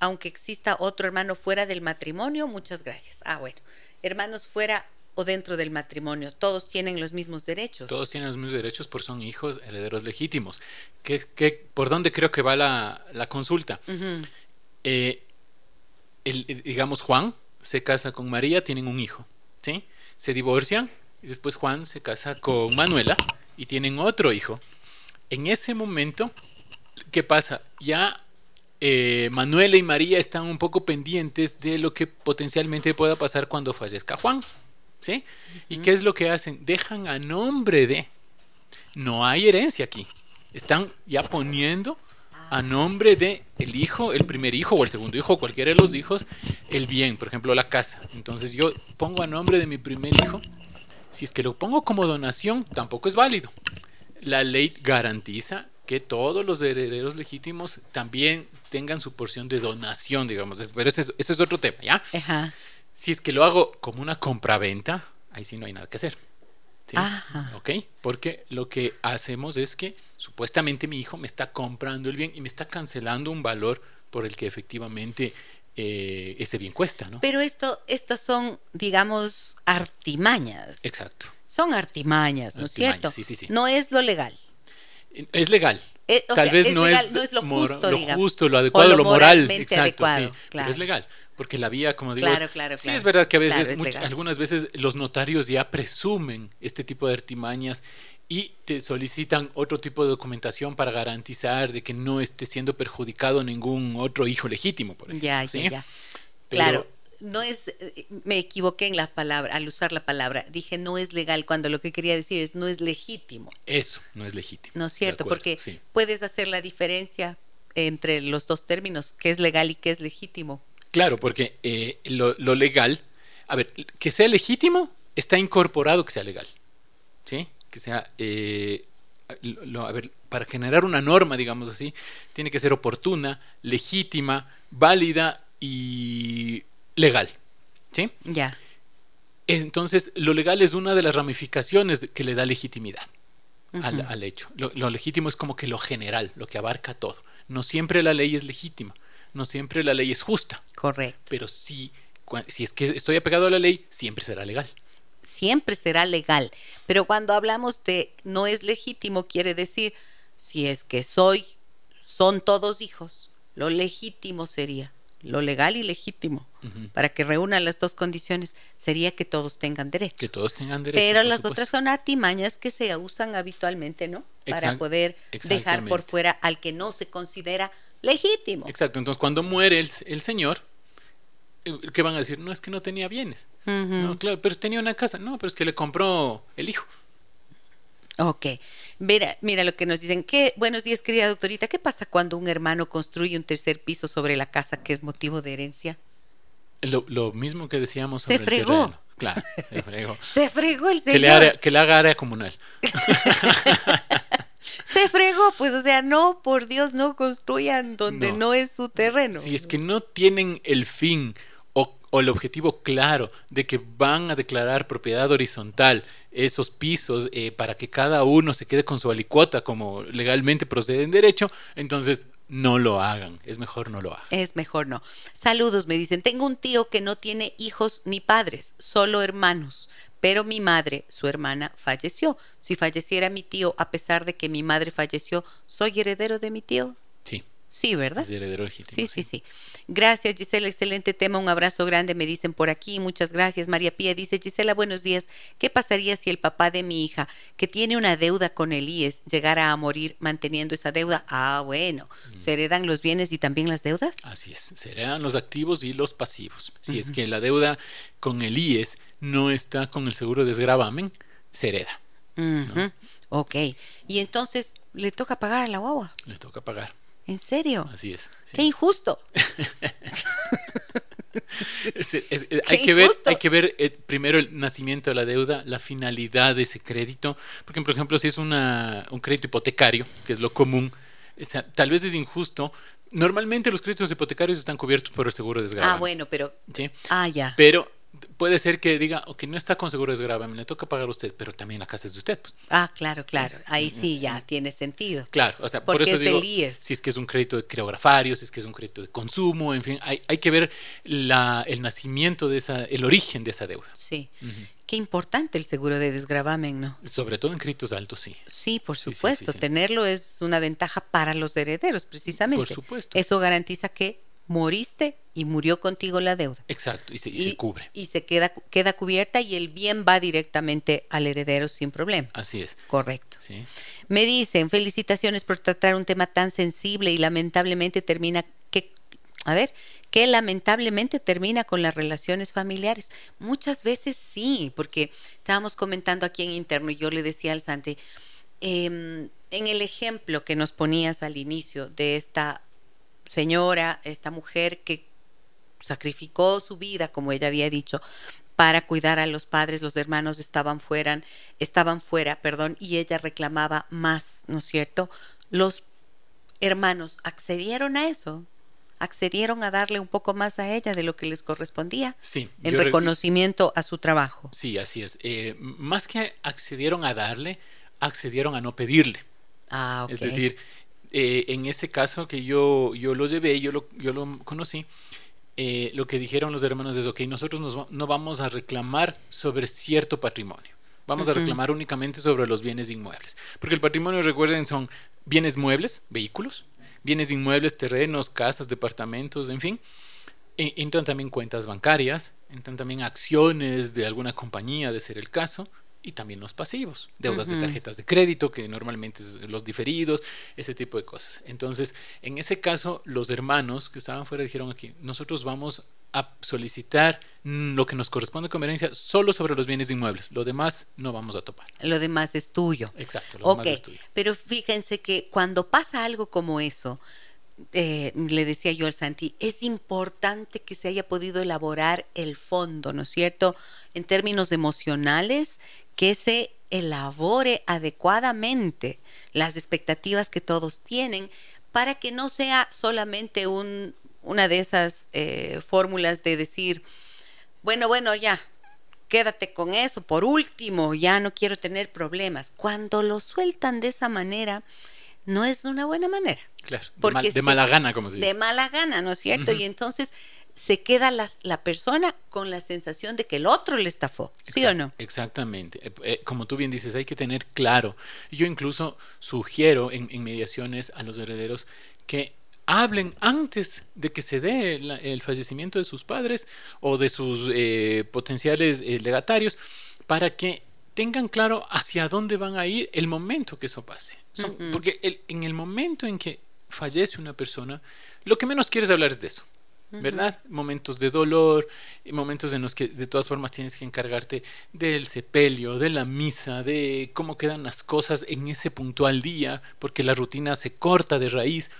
Aunque exista otro hermano fuera del matrimonio. Muchas gracias. Ah, bueno. Hermanos fuera o dentro del matrimonio. Todos tienen los mismos derechos. Todos tienen los mismos derechos por son hijos herederos legítimos. ¿Qué, qué, por dónde creo que va la, la consulta? Eh, el- digamos, Juan se casa con María, tienen un hijo, ¿sí? Se divorcian y después Juan se casa con Manuela y tienen otro hijo. En ese momento, ¿qué pasa? Ya eh, Manuela y María están un poco pendientes de lo que potencialmente pueda pasar cuando fallezca Juan, ¿sí? ¿Y qué es lo que hacen? Dejan a nombre de... No hay herencia aquí. Están ya poniendo a nombre de el hijo, el primer hijo o el segundo hijo, cualquiera de los hijos, el bien, por ejemplo, la casa. Entonces yo pongo a nombre de mi primer hijo. Si es que lo pongo como donación, tampoco es válido. La ley garantiza que todos los herederos legítimos también tengan su porción de donación, digamos. Pero ese es, ese es otro tema, ¿ya? Ajá. Si es que lo hago como una compraventa, ahí sí no hay nada que hacer. ¿sí? Ajá. ¿Ok? Porque lo que hacemos es que supuestamente mi hijo me está comprando el bien y me está cancelando un valor por el que efectivamente eh, ese bien cuesta, ¿no? Pero esto, estas son, digamos, artimañas. Exacto. Son artimañas, ¿no es cierto? sí, sí, sí. No es lo legal. Es legal. Eh, Tal sea, vez es no, legal, es no es lo justo, lo digamos. justo, lo O adecuado, lo lo, moral. Exacto, adecuado, sí. Pero claro. es legal. Porque la vía, como digo, Claro, claro, sí claro. es verdad que a veces, algunas veces los notarios ya presumen este tipo de artimañas y te solicitan otro tipo de documentación para garantizar de que no esté siendo perjudicado ningún otro hijo legítimo, por ejemplo. Ya, ya, ¿sí? ya. Pero- Claro, no es, eh, me equivoqué en la palabra, al usar la palabra. Dije no es legal cuando lo que quería decir es no es legítimo. Eso no es legítimo. ¿No es cierto? acuerdo, Porque sí. puedes hacer la diferencia entre los dos términos, qué es legal y qué es legítimo. Claro, porque eh, lo, lo legal, a ver, que sea legítimo, está incorporado que sea legal. ¿Sí? Que sea, eh, lo- a ver, para generar una norma, digamos así, tiene que ser oportuna, legítima, válida y legal. ¿Sí? Ya. Entonces, lo legal es una de las ramificaciones que le da legitimidad al, al hecho. Lo, lo legítimo es como que lo general, lo que abarca todo. No siempre la ley es legítima, no siempre la ley es justa, Correcto. pero sí, si es que estoy apegado a la ley, siempre será legal. Siempre será legal. Pero cuando hablamos de no es legítimo, quiere decir, si es que soy, son todos hijos, lo legítimo sería, lo legal y legítimo, para que reúnan las dos condiciones, sería que todos tengan derecho. Que todos tengan derecho. Pero las supuesto. otras son artimañas que se usan habitualmente, ¿no? Para poder dejar por fuera al que no se considera legítimo. Exacto, entonces cuando muere el, el señor, eh, ¿qué van a decir? No, es que no tenía bienes. No, claro, pero tenía una casa. No, pero es que le compró el hijo. Ok. Mira, mira lo que nos dicen. ¿Qué, buenos días, querida doctorita. ¿Qué pasa cuando un hermano construye un tercer piso sobre la casa que es motivo de herencia? Lo, lo mismo que decíamos Se sobre el fregó. terreno. Claro, se fregó. Se fregó el que, señor. le haga- que le haga área comunal. Se fregó, pues, o sea, no, por Dios, no construyan donde no, No. es su terreno. Si es que no tienen el fin o, o el objetivo claro de que van a declarar propiedad horizontal esos pisos eh, para que cada uno se quede con su alicuota como legalmente procede en derecho, entonces no lo hagan. Es mejor no lo hagan. Es mejor no. Saludos, me dicen. Tengo un tío que no tiene hijos ni padres, solo hermanos. Pero mi madre, su hermana, falleció. Si falleciera mi tío, a pesar de que mi madre falleció, ¿soy heredero de mi tío? Sí, Sí, ¿verdad? es heredero legítimo. Sí, sí, sí. Gracias, Gisela. Excelente tema. Un abrazo grande, me dicen por aquí. Muchas gracias. María Pía dice, Gisela, buenos días. ¿Qué pasaría si el papá de mi hija, que tiene una deuda con el IES, llegara a morir manteniendo esa deuda? Ah, bueno. Mm. ¿Se heredan los bienes y también las deudas? Así es, se heredan los activos y los pasivos. Si es que la deuda con el IES no está con el seguro de desgravamen, se hereda. Ok. Y entonces le toca pagar a la guagua. Le toca pagar. ¿En serio? Así es. sí. Qué injusto. hay, que ver, hay que ver eh, primero el nacimiento de la deuda, la finalidad de ese crédito. Porque, por ejemplo, si es una, un crédito hipotecario, que es lo común, tal vez es injusto. Normalmente los créditos hipotecarios están cubiertos por el seguro de desgravamen. Ah, bueno, pero... ¿sí? Ah, ya. Pero puede ser que diga, ok, no está con seguro de desgravamen, le toca pagar a usted, pero también la casa es de usted. Pues. Ah, claro, claro. Ahí sí ya tiene sentido. Claro, o sea, por eso es digo, si es que es un crédito de creografario, si es que es un crédito de consumo, en fin, hay, hay que ver la, el nacimiento de esa, el origen de esa deuda. Sí. Qué importante el seguro de desgravamen, ¿no? Sobre todo en créditos altos, sí. Sí, por supuesto. Tenerlo es una ventaja para los herederos, precisamente. Por supuesto. Eso garantiza que moriste y murió contigo la deuda. Exacto, y se, cubre. Y se queda, queda cubierta y el bien va directamente al heredero sin problema. Así es. Correcto. Sí. Me dicen, felicitaciones por tratar un tema tan sensible y lamentablemente termina que, a ver, que lamentablemente termina con las relaciones familiares. Muchas veces sí, porque estábamos comentando aquí en interno y yo le decía al Santi, em, en el ejemplo que nos ponías al inicio de esta señora, esta mujer que sacrificó su vida, como ella había dicho, para cuidar a los padres, los hermanos estaban fuera, estaban fuera, perdón, y ella reclamaba más, ¿no es cierto? Los hermanos accedieron a eso, accedieron a darle un poco más a ella de lo que les correspondía. Sí. En reconocimiento a su trabajo. Sí, así es. Eh, más que accedieron a darle, accedieron a no pedirle. Ah, Es decir, eh, en ese caso que yo, yo lo llevé, yo lo, yo lo conocí, eh, lo que dijeron los hermanos es, ok, nosotros no vamos a reclamar sobre cierto patrimonio. Vamos a reclamar únicamente sobre los bienes inmuebles. Porque el patrimonio, recuerden, son bienes muebles, vehículos, bienes inmuebles, terrenos, casas, departamentos, en fin. E, entran también cuentas bancarias, entran también acciones de alguna compañía, de ser el caso, y también los pasivos, deudas de tarjetas de crédito, que normalmente es los diferidos, ese tipo de cosas. Entonces, en ese caso, los hermanos que estaban fuera dijeron aquí, nosotros vamos a solicitar lo que nos corresponde con herencia solo sobre los bienes inmuebles. Lo demás no vamos a topar. Lo demás es tuyo. Exacto, lo demás es tuyo. Pero fíjense que cuando pasa algo como eso, eh, le decía yo al Santi, es importante que se haya podido elaborar el fondo, ¿no es cierto? En términos emocionales, que se elabore adecuadamente las expectativas que todos tienen para que no sea solamente un, una de esas eh, fórmulas de decir, bueno, bueno, ya, quédate con eso, por último, ya no quiero tener problemas. Cuando lo sueltan de esa manera, no es una buena manera. Claro, de, mala gana, como se dice. De mala gana, ¿no es cierto? Y entonces se queda la, la, persona con la sensación de que el otro le estafó, ¿sí o no? Exactamente. Eh, eh, como tú bien dices, hay que tener claro. Yo incluso sugiero en, mediaciones a los herederos que hablen antes de que se dé el fallecimiento de sus padres o de sus eh, potenciales legatarios para que tengan claro hacia dónde van a ir el momento que eso pase. Porque en el momento en que fallece una persona, lo que menos quieres hablar es de eso. ¿Verdad? Momentos de dolor, momentos en los que de todas formas tienes que encargarte del sepelio, de la misa, de cómo quedan las cosas en ese puntual día, porque la rutina se corta de raíz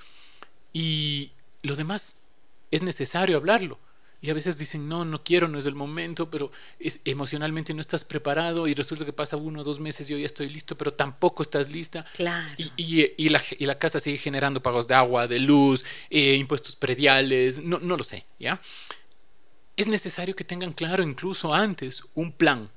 y lo demás es necesario hablarlo. Y a veces dicen, no, no quiero, no es el momento, pero es, emocionalmente no estás preparado y resulta que pasa uno o dos meses y yo ya estoy listo, pero tampoco estás lista. Claro. Y, y, y, la, y la, casa sigue generando pagos de agua, de luz, eh, impuestos prediales, no, no lo sé, ¿ya? Es necesario que tengan claro incluso antes un plan,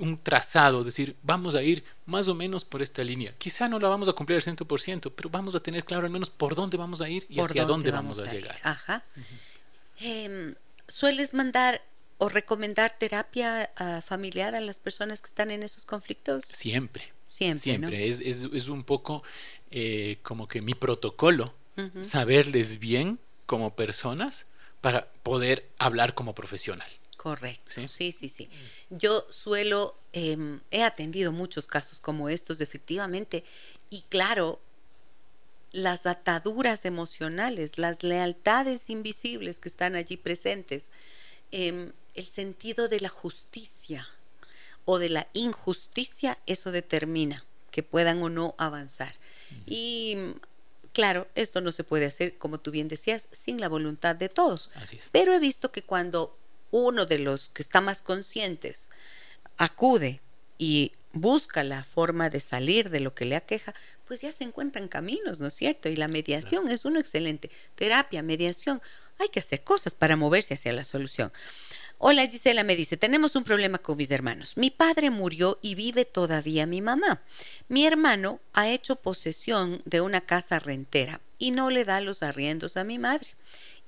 un trazado, decir, vamos a ir más o menos por esta línea. Quizá no la vamos a cumplir al 100%, pero vamos a tener claro al menos por dónde vamos a ir y hacia dónde, vamos, a, llegar. Ajá. ¿Sueles mandar o recomendar terapia familiar a las personas que están en esos conflictos? Siempre. Siempre. Siempre. Es, es, un poco eh, como que mi protocolo, saberles bien como personas para poder hablar como profesional. Correcto, sí, sí, sí. Yo suelo, em, he atendido muchos casos como estos, efectivamente, y claro, las ataduras emocionales, las lealtades invisibles que están allí presentes, em, el sentido de la justicia o de la injusticia, eso determina que puedan o no avanzar. Y claro, esto no se puede hacer, como tú bien decías, sin la voluntad de todos. Así es. Pero he visto que cuando uno de los que está más conscientes acude y busca la forma de salir de lo que le aqueja, pues ya se encuentran caminos, ¿no es cierto? Y la mediación es uno excelente. Terapia, mediación, hay que hacer cosas para moverse hacia la solución. Hola Gisela me dice, tenemos un problema con mis hermanos. Mi padre murió y vive todavía mi mamá. Mi hermano ha hecho posesión de una casa rentera y no le da los arriendos a mi madre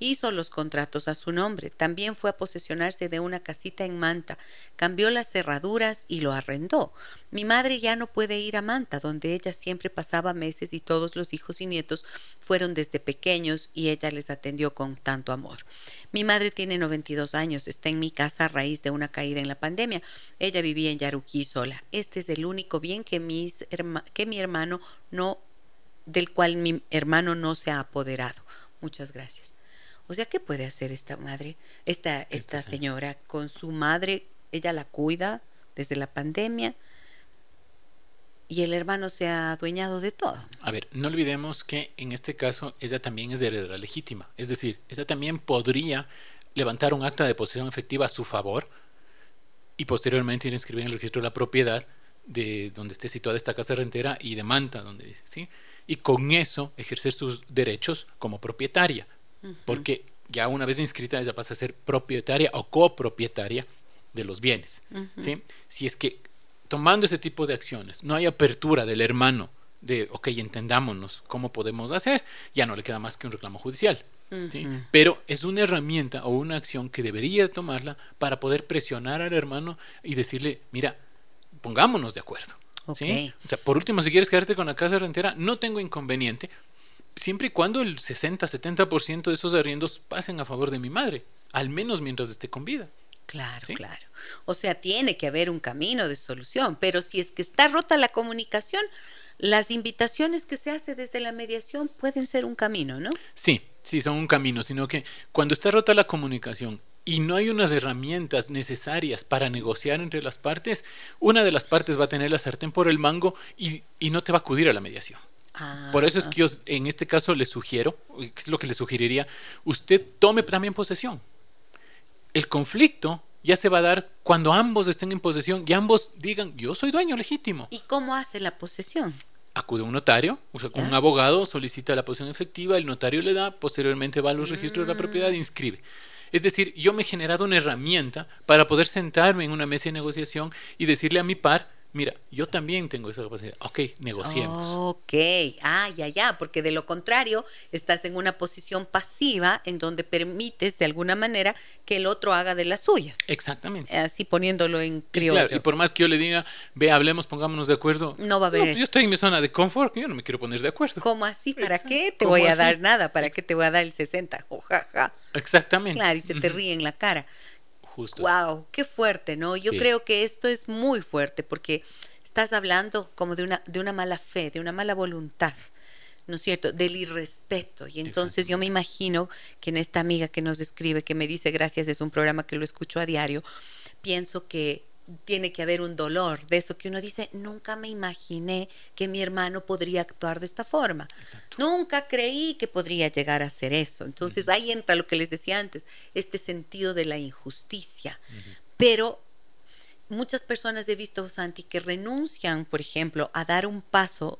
hizo los contratos a su nombre, también fue a posesionarse de una casita en Manta, cambió las cerraduras y lo arrendó. Mi madre ya no puede ir a Manta, donde ella siempre pasaba meses y todos los hijos y nietos fueron desde pequeños y ella les atendió con tanto amor. Mi madre tiene 92 años, está en mi casa a raíz de una caída en la pandemia. Ella vivía en Yaruquí sola. Este es el único bien que, mis que mi hermano no del cual mi hermano no se ha apoderado. Muchas gracias. O sea, ¿qué puede hacer esta madre, esta, esta señora con su madre? Ella la cuida desde la pandemia y el hermano se ha adueñado de todo. A ver, no olvidemos que en este caso ella también es heredera legítima. Es decir, ella también podría levantar un acta de posesión efectiva a su favor y posteriormente ir a inscribir en el registro de la propiedad de donde esté situada esta casa rentera y de Manta, donde ¿sí? Y con eso ejercer sus derechos como propietaria porque ya una vez inscrita ella pasa a ser propietaria o copropietaria de los bienes. ¿sí? Si es que tomando ese tipo de acciones no hay apertura del hermano de, ok, entendámonos cómo podemos hacer, ya no le queda más que un reclamo judicial. ¿sí? Pero es una herramienta o una acción que debería tomarla para poder presionar al hermano y decirle, mira, pongámonos de acuerdo. ¿Sí? O sea, por último, si quieres quedarte con la casa rentera, no tengo inconveniente, siempre y cuando el 60-70% de esos arriendos pasen a favor de mi madre, al menos mientras esté con vida. Claro, claro. O sea, tiene que haber un camino de solución, pero si es que está rota la comunicación, las invitaciones que se hace desde la mediación pueden ser un camino, ¿no? Sí, sí, son un camino, sino que cuando está rota la comunicación y no hay unas herramientas necesarias para negociar entre las partes, una de las partes va a tener la sartén por el mango y, y no te va a acudir a la mediación. Por eso es que yo en este caso le sugiero, es lo que le sugeriría, usted tome también posesión. El conflicto ya se va a dar cuando ambos estén en posesión y ambos digan, yo soy dueño legítimo. ¿Y cómo hace la posesión? Acude a un notario, o sea, con un abogado, solicita la posesión efectiva, el notario le da, posteriormente va a los registros de la propiedad e inscribe. Es decir, yo me he generado una herramienta para poder sentarme en una mesa de negociación y decirle a mi par, mira, yo también tengo esa capacidad. Ok, negociemos. Ok, ah, ya, ya, porque de lo contrario estás en una posición pasiva en donde permites de alguna manera que el otro haga de las suyas. Exactamente. Así poniéndolo en criollo. Y, y por más que yo le diga, ve, hablemos, pongámonos de acuerdo. No va a haber. pues yo estoy en mi zona de confort, yo no me quiero poner de acuerdo. ¿Cómo así? ¿Para qué te voy a dar nada? ¿Para qué te voy a dar el 60? Ojaja. Exactamente. Claro, y se te ríe en la cara. Wow, qué fuerte, ¿no? Yo creo que esto es muy fuerte porque estás hablando como de una, de una mala fe, de una mala voluntad. ¿no es cierto?, del irrespeto. Y entonces yo me imagino que en esta amiga que nos escribe, que me dice gracias, es un programa que lo escucho a diario, pienso que tiene que haber un dolor de eso que uno dice, nunca me imaginé que mi hermano podría actuar de esta forma. Nunca creí que podría llegar a hacer eso. Entonces ahí entra lo que les decía antes, este sentido de la injusticia. Pero muchas personas he visto, Santi, que renuncian, por ejemplo, a dar un paso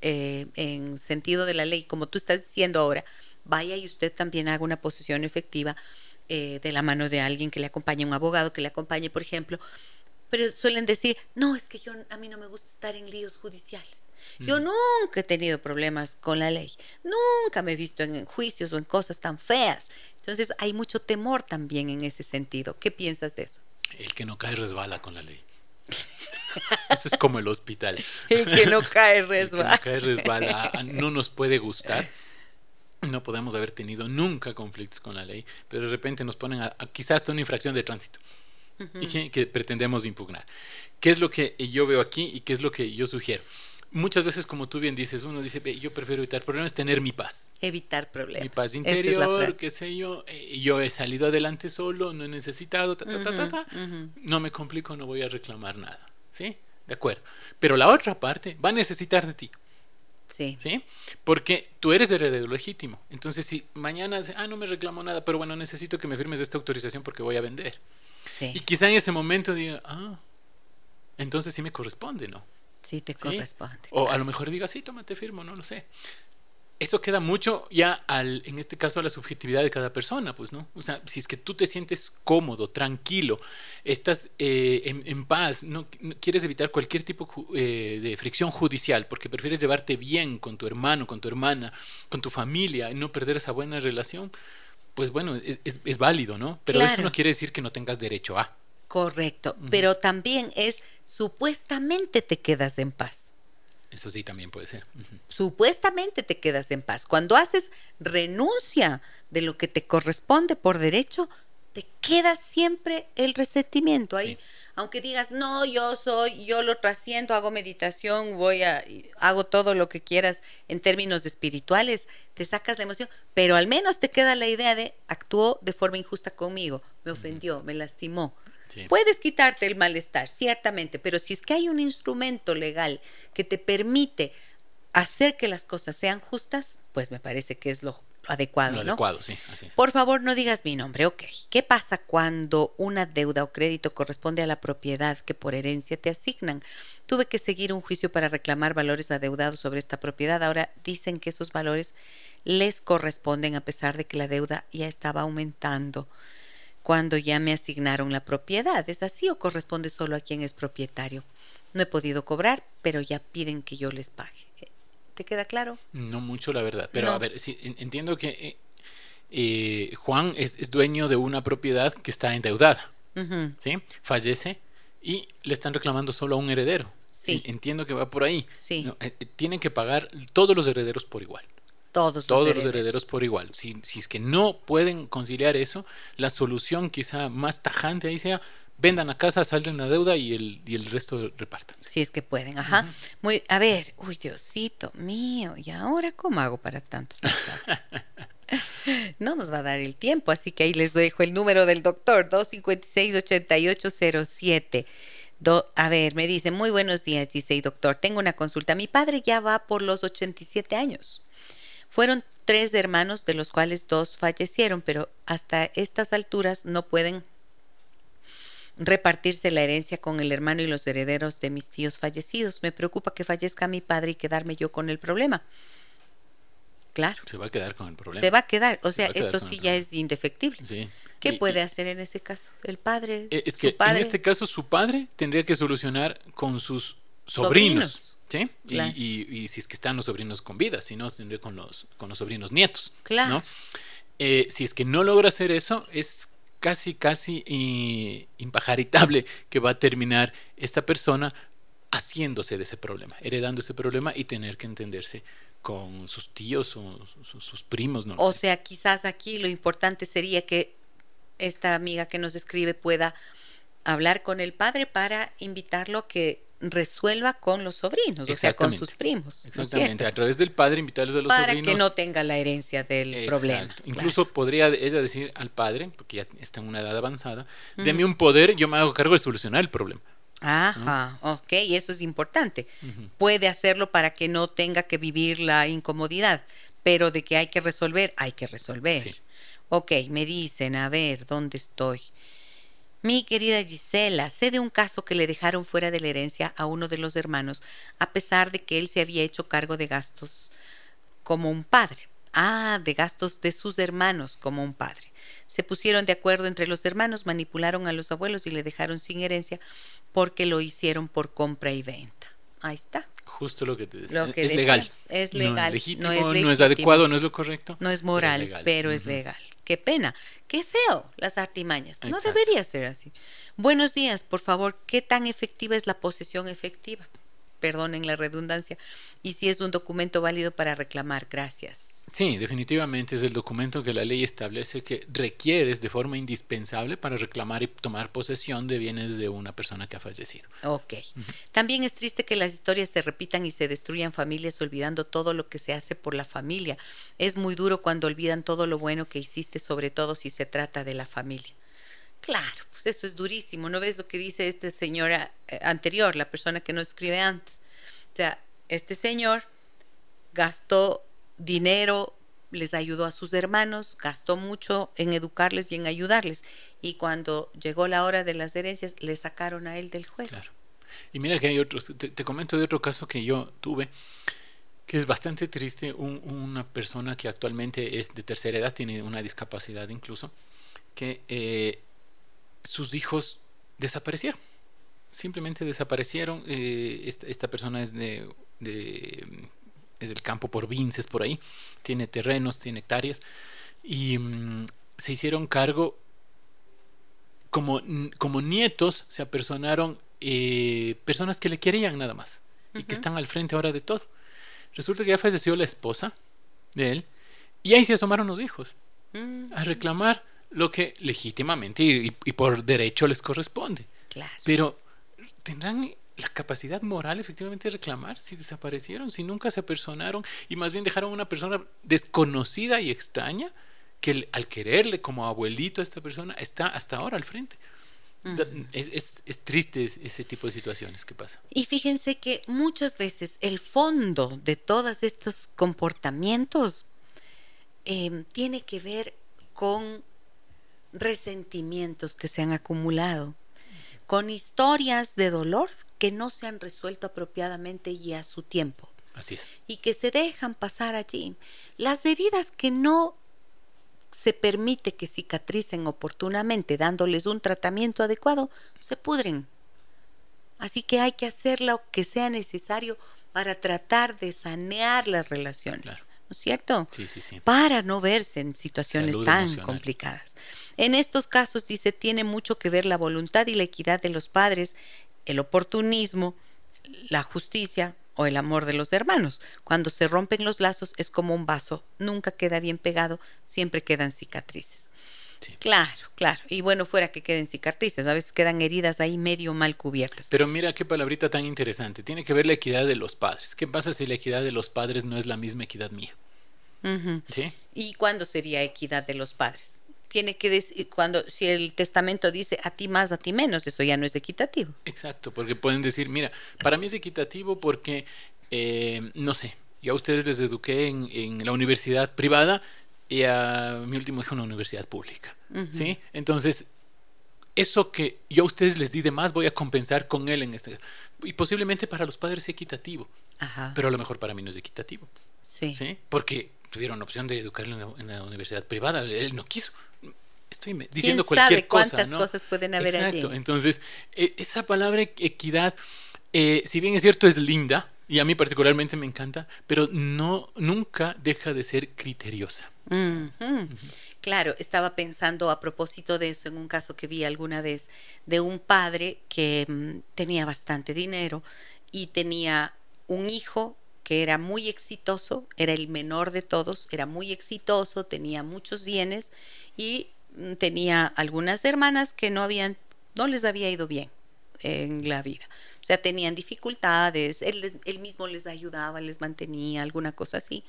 eh, en sentido de la ley, como tú estás diciendo ahora, vaya y usted también haga una posición efectiva eh, de la mano de alguien que le acompañe, un abogado que le acompañe, por ejemplo. Pero suelen decir, no, es que yo a mí no me gusta estar en líos judiciales. Yo nunca he tenido problemas con la ley. Nunca me he visto en juicios o en cosas tan feas. Entonces hay mucho temor también en ese sentido. ¿Qué piensas de eso? El que no cae resbala con la ley. Eso es como el hospital. El que no cae resbala. El que no cae resbala. No nos puede gustar, no podemos haber tenido nunca conflictos con la ley, pero de repente nos ponen a, quizás hasta una infracción de tránsito y que, pretendemos impugnar. ¿Qué es lo que yo veo aquí y qué es lo que yo sugiero? Muchas veces, como tú bien dices, uno dice, yo prefiero evitar problemas, tener mi paz. Evitar problemas. Mi paz interior, qué sé yo. Eh, yo he salido adelante solo, no he necesitado, ta, ta, ta, ta, no me complico, no voy a reclamar nada. ¿Sí? De acuerdo. Pero la otra parte va a necesitar de ti. Sí. ¿Sí? Porque tú eres heredero legítimo. Entonces, si mañana, ah, no me reclamo nada, pero bueno, necesito que me firmes esta autorización porque voy a vender. Sí. Y quizá en ese momento diga, ah, entonces sí me corresponde, ¿no? Sí, te ¿Sí? corresponde. O a lo mejor diga, sí, tómate firmo, no lo sé. Eso queda mucho ya al, en este caso, a la subjetividad de cada persona, pues, ¿no? O sea, si es que tú te sientes cómodo, tranquilo, estás eh, en, en paz, no, no quieres evitar cualquier tipo eh, de fricción judicial, porque prefieres llevarte bien con tu hermano, con tu hermana, con tu familia, y no perder esa buena relación, pues bueno, es, es- es válido, ¿no? Pero eso no quiere decir que no tengas derecho a. Correcto. Pero también es supuestamente te quedas en paz. Eso sí también puede ser. Supuestamente te quedas en paz. Cuando haces renuncia de lo que te corresponde por derecho, te queda siempre el resentimiento ahí. Sí. Aunque digas, no, yo soy, yo lo trasciendo, hago meditación, voy a, hago todo lo que quieras en términos espirituales, te sacas la emoción, pero al menos te queda la idea de actuó de forma injusta conmigo, me ofendió, me lastimó. Sí. Puedes quitarte el malestar, ciertamente, pero si es que hay un instrumento legal que te permite hacer que las cosas sean justas, pues me parece que es lo adecuado, Lo ¿no? adecuado, sí, así es. Por favor, no digas mi nombre, ok. ¿Qué pasa cuando una deuda o crédito corresponde a la propiedad que por herencia te asignan? Tuve que seguir un juicio para reclamar valores adeudados sobre esta propiedad. Ahora dicen que esos valores les corresponden a pesar de que la deuda ya estaba aumentando cuando ya me asignaron la propiedad. ¿Es así o corresponde solo a quien es propietario? No he podido cobrar, pero ya piden que yo les pague. ¿Te queda claro? No mucho, la verdad. Pero No. a ver, sí, en- entiendo que eh, eh, Juan es, es dueño de una propiedad que está endeudada, ¿sí? Fallece y le están reclamando solo a un heredero. Sí. Entiendo que va por ahí. Sí. No, eh, eh, tienen que pagar todos los herederos por igual. Todos los Todos los herederos. herederos por igual. Si, si es que no pueden conciliar eso, la solución quizá más tajante ahí sea vendan la casa, salden la deuda y el, y el resto repartan. Si es que pueden, ajá. Muy, a ver, uy, Diosito mío, ¿y ahora cómo hago para tantos? No nos va a dar el tiempo, así que ahí les dejo el número del doctor, 256-8807. Do- a ver, me dice, muy buenos días, Giselle, doctor. Tengo una consulta. Mi padre ya va por los 87 años. Fueron tres hermanos, de los cuales dos fallecieron, pero hasta estas alturas no pueden repartirse la herencia con el hermano y los herederos de mis tíos fallecidos. Me preocupa que fallezca mi padre y quedarme yo con el problema. Claro, Se va a quedar con el problema. se va a quedar. O Se sea, quedar esto sí ya es indefectible. Sí. ¿Qué Y- puede y- hacer en ese caso? El padre. Eh, Es su que padre? en este caso su padre tendría que solucionar con sus sobrinos. ¿Sí? Y- Claro. Y, y si es que están los sobrinos con vida, si no, con los, con los sobrinos nietos. Claro. ¿no? Eh, si es que no logra hacer eso, es casi, casi eh, impajaritable que va a terminar esta persona haciéndose de ese problema, heredando ese problema y tener que entenderse con sus tíos o sus, sus primos. O sea, quizás aquí lo importante sería que esta amiga que nos escribe pueda hablar con el padre para invitarlo a que resuelva con los sobrinos, o sea, con sus primos. ¿no Exactamente, cierto? a través del padre invitarles a los Para sobrinos. que no tenga la herencia del Exacto. problema. Incluso podría ella decir al padre, porque ya está en una edad avanzada, deme un poder, yo me hago cargo de solucionar el problema. Ajá, ok, y eso es importante. Puede hacerlo para que no tenga que vivir la incomodidad, pero de que hay que resolver, hay que resolver. Sí. Ok, me dicen, a ver, ¿dónde estoy? Mi querida Gisela, sé de un caso que le dejaron fuera de la herencia a uno de los hermanos, a pesar de que él se había hecho cargo de gastos como un padre. Ah, de gastos de sus hermanos como un padre. Se pusieron de acuerdo entre los hermanos, manipularon a los abuelos y le dejaron sin herencia porque lo hicieron por compra y venta. Ahí está. Justo lo que te decía. Lo que es legal. es No legal, es legítimo, no es no adecuado, no es lo correcto. No es pero moral, legal. pero es legal. Qué pena, qué feo las artimañas. No debería ser así. Buenos días, por favor, ¿qué tan efectiva es la posesión efectiva? Perdonen la redundancia. Y si es un documento válido para reclamar, gracias. Sí, definitivamente es el documento que la ley establece que requieres de forma indispensable para reclamar y tomar posesión de bienes de una persona que ha fallecido. Ok. También es triste que las historias se repitan y se destruyan familias olvidando todo lo que se hace por la familia. Es muy duro cuando olvidan todo lo bueno que hiciste, sobre todo si se trata de la familia. Claro, pues eso es durísimo. ¿No ves lo que dice este señor eh, anterior, la persona que no escribe antes? O sea, este señor gastó dinero, les ayudó a sus hermanos, gastó mucho en educarles y en ayudarles. Y cuando llegó la hora de las herencias, le sacaron a él del juego. Claro. Y mira que hay otros, te, comento de otro caso que yo tuve, que es bastante triste, una persona que actualmente es de tercera edad, tiene una discapacidad incluso, que eh, sus hijos desaparecieron. Simplemente desaparecieron. Eh, esta, persona es de, del campo por Vinces, por ahí. Tiene terrenos, tiene hectáreas. Y mm, se hicieron cargo, como, como nietos, se apersonaron eh, personas que le querían nada más. Y que están al frente ahora de todo. Resulta que ya falleció la esposa de él. Y ahí se asomaron los hijos. Mm. A reclamar lo que legítimamente y, por derecho les corresponde. Claro. Pero tendrán la capacidad moral efectivamente de reclamar si desaparecieron, si nunca se apersonaron y más bien dejaron a una persona desconocida y extraña que al quererle como abuelito a esta persona está hasta ahora al frente. Es, triste ese tipo de situaciones que pasa. Y fíjense que muchas veces el fondo de todos estos comportamientos eh, tiene que ver con resentimientos que se han acumulado, con historias de dolor que no se han resuelto apropiadamente y a su tiempo. Así es. Y que se dejan pasar allí. Las heridas que no se permite que cicatricen oportunamente dándoles un tratamiento adecuado, se pudren. Así que hay que hacer lo que sea necesario para tratar de sanear las relaciones. ¿No es cierto? Sí, sí, sí. Para no verse en situaciones tan complicadas. En estos casos, dice, tiene mucho que ver la voluntad y la equidad de los padres, el oportunismo, la justicia o el amor de los hermanos. Cuando se rompen los lazos es como un vaso, nunca queda bien pegado, siempre quedan cicatrices. Claro, claro. Y bueno, fuera que queden cicatrices, a veces quedan heridas ahí medio mal cubiertas. Pero mira qué palabrita tan interesante. Tiene que ver la equidad de los padres. ¿Qué pasa si la equidad de los padres no es la misma equidad mía? ¿Sí? ¿Y cuándo sería equidad de los padres? tiene que decir, cuando, si el testamento dice a ti más, a ti menos, eso ya no es equitativo. Exacto, porque pueden decir, mira, para mí es equitativo porque, eh, no sé, yo a ustedes les eduqué en, la universidad privada y a mi último hijo en una universidad pública, ¿sí? Entonces, eso que yo a ustedes les di de más voy a compensar con él en este... Y posiblemente para los padres es equitativo, pero a lo mejor para mí no es equitativo. Sí. ¿sí? Porque tuvieron la opción de educarlo en la, universidad privada, él no quiso estoy diciendo cualquier cosa. cuántas cosas pueden haber Exacto. Entonces, e, esa palabra equidad, eh, si bien es cierto, es linda, y a mí particularmente me encanta, pero no, nunca deja de ser criteriosa. Claro, estaba pensando a propósito de eso en un caso que vi alguna vez de un padre que mm, tenía bastante dinero y tenía un hijo que era muy exitoso, era el menor de todos, era muy exitoso, tenía muchos bienes y mm, tenía algunas hermanas que no habían, no les había ido bien en la vida. O sea, tenían dificultades, él, mismo les ayudaba, les mantenía, alguna cosa así.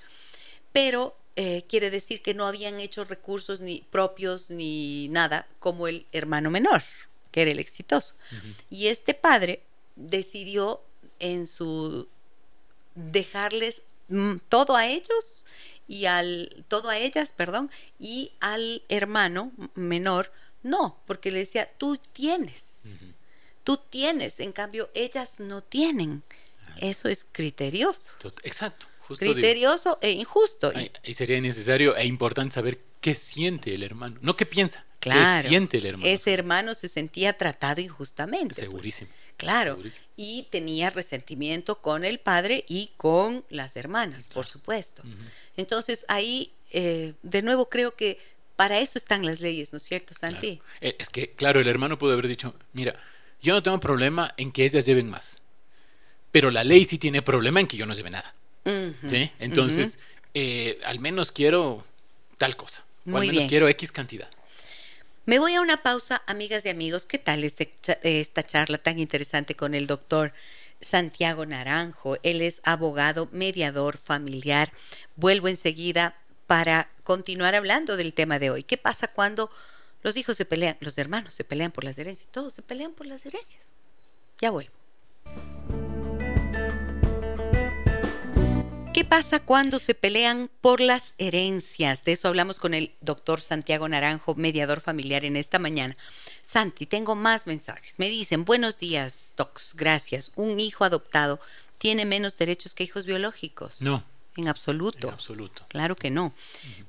Pero eh, quiere decir que no habían hecho recursos ni propios ni nada como el hermano menor, que era el exitoso. Y este padre decidió en su dejarles mm, todo a ellos y al todo a ellas, perdón, y al hermano menor no, porque le decía, "Tú tienes. Tú tienes, en cambio ellas no tienen." Ah. Eso es criterioso. Exacto. criterioso e injusto. Y sería necesario e importante saber qué siente el hermano, no qué piensa. Claro. ¿Qué siente el hermano? Ese hermano se sentía tratado injustamente. Pues. Segurísimo. Claro, y tenía resentimiento con el padre y con las hermanas, por supuesto. Entonces ahí, eh, de nuevo, creo que para eso están las leyes, ¿no es cierto, Santi? Eh, es que, claro, el hermano pudo haber dicho, mira, yo no tengo problema en que ellas lleven más, pero la ley sí tiene problema en que yo no lleve nada. ¿Sí? Entonces, eh, al menos quiero tal cosa, o al menos quiero X cantidad. Me voy a una pausa, amigas y amigos. ¿Qué tal este, esta charla tan interesante con el doctor Santiago Naranjo? Él es abogado, mediador familiar. Vuelvo enseguida para continuar hablando del tema de hoy. ¿Qué pasa cuando los hijos se pelean, los hermanos se pelean por las herencias? Todos se pelean por las herencias. Ya vuelvo. ¿Qué pasa cuando se pelean por las herencias? De eso hablamos con el doctor Santiago Naranjo, mediador familiar en esta mañana. Santi, tengo más mensajes. Me dicen, buenos días, docs, gracias. Un hijo adoptado tiene menos derechos que hijos biológicos. No. En absoluto. En absoluto. Claro que no.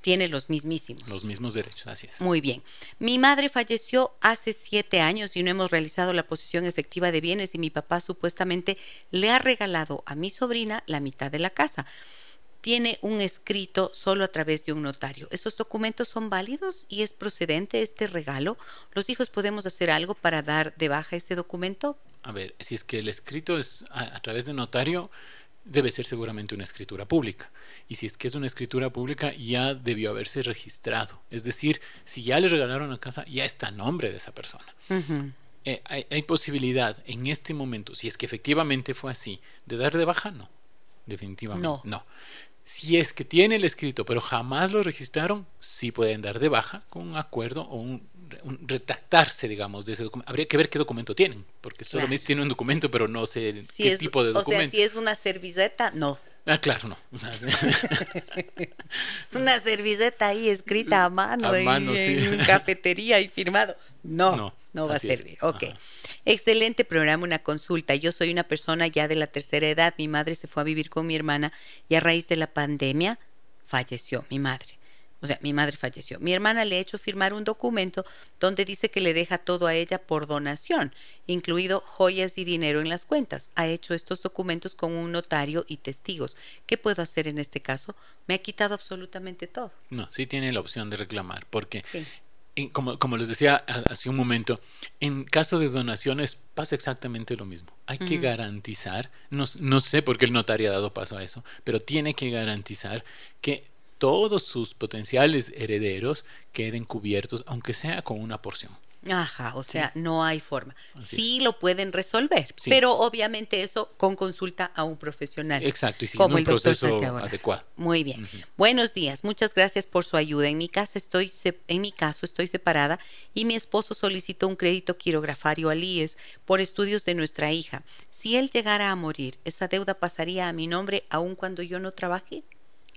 Tiene los mismísimos. Los mismos derechos, así es. Muy bien. Mi madre falleció hace siete años y no hemos realizado la posesión efectiva de bienes y mi papá supuestamente le ha regalado a mi sobrina la mitad de la casa. Tiene un escrito solo a través de un notario. ¿Esos documentos son válidos y es procedente este regalo? ¿Los hijos podemos hacer algo para dar de baja este documento? A ver, si es que el escrito es a, a través de notario, debe ser seguramente una escritura pública. Y si es que es una escritura pública, ya debió haberse registrado. Es decir, si ya le regalaron la casa, ya está a nombre de esa persona. eh, hay, hay, posibilidad en este momento, si es que efectivamente fue así, de dar de baja, no. Definitivamente no. no. Si es que tiene el escrito, pero jamás lo registraron, sí pueden dar de baja con un acuerdo o un retractarse, digamos, de ese documento. Habría que ver qué documento tienen, porque solo claro. tiene un documento, pero no sé si qué es, tipo de documento. O sea, si es una servilleta, no. Ah, claro, no. una servilleta ahí escrita a mano, a mano en, sí. en cafetería y firmado. No, no, no va a servir. Es. Ok. Ajá. Excelente programa, una consulta. Yo soy una persona ya de la tercera edad. Mi madre se fue a vivir con mi hermana y a raíz de la pandemia falleció mi madre. O sea, mi madre falleció. Mi hermana le ha hecho firmar un documento donde dice que le deja todo a ella por donación, incluido joyas y dinero en las cuentas. Ha hecho estos documentos con un notario y testigos. ¿Qué puedo hacer en este caso? Me ha quitado absolutamente todo. No, sí tiene la opción de reclamar, porque sí. Como, como, les decía hace un momento, en caso de donaciones pasa exactamente lo mismo. Hay uh -huh. que garantizar, no, no, sé por qué el notario ha dado paso a eso, pero tiene que garantizar que todos sus potenciales herederos queden cubiertos, aunque sea con una porción. Ajá, o sea, sí. no hay forma. Así sí es. lo pueden resolver, sí. pero obviamente eso con consulta a un profesional. Exacto, y como un el proceso adecuado. Muy bien. Uh -huh. Buenos días, muchas gracias por su ayuda. En mi, casa estoy, en mi caso estoy separada y mi esposo solicitó un crédito quirografario al IES por estudios de nuestra hija. Si él llegara a morir, ¿esa deuda pasaría a mi nombre aun cuando yo no trabaje?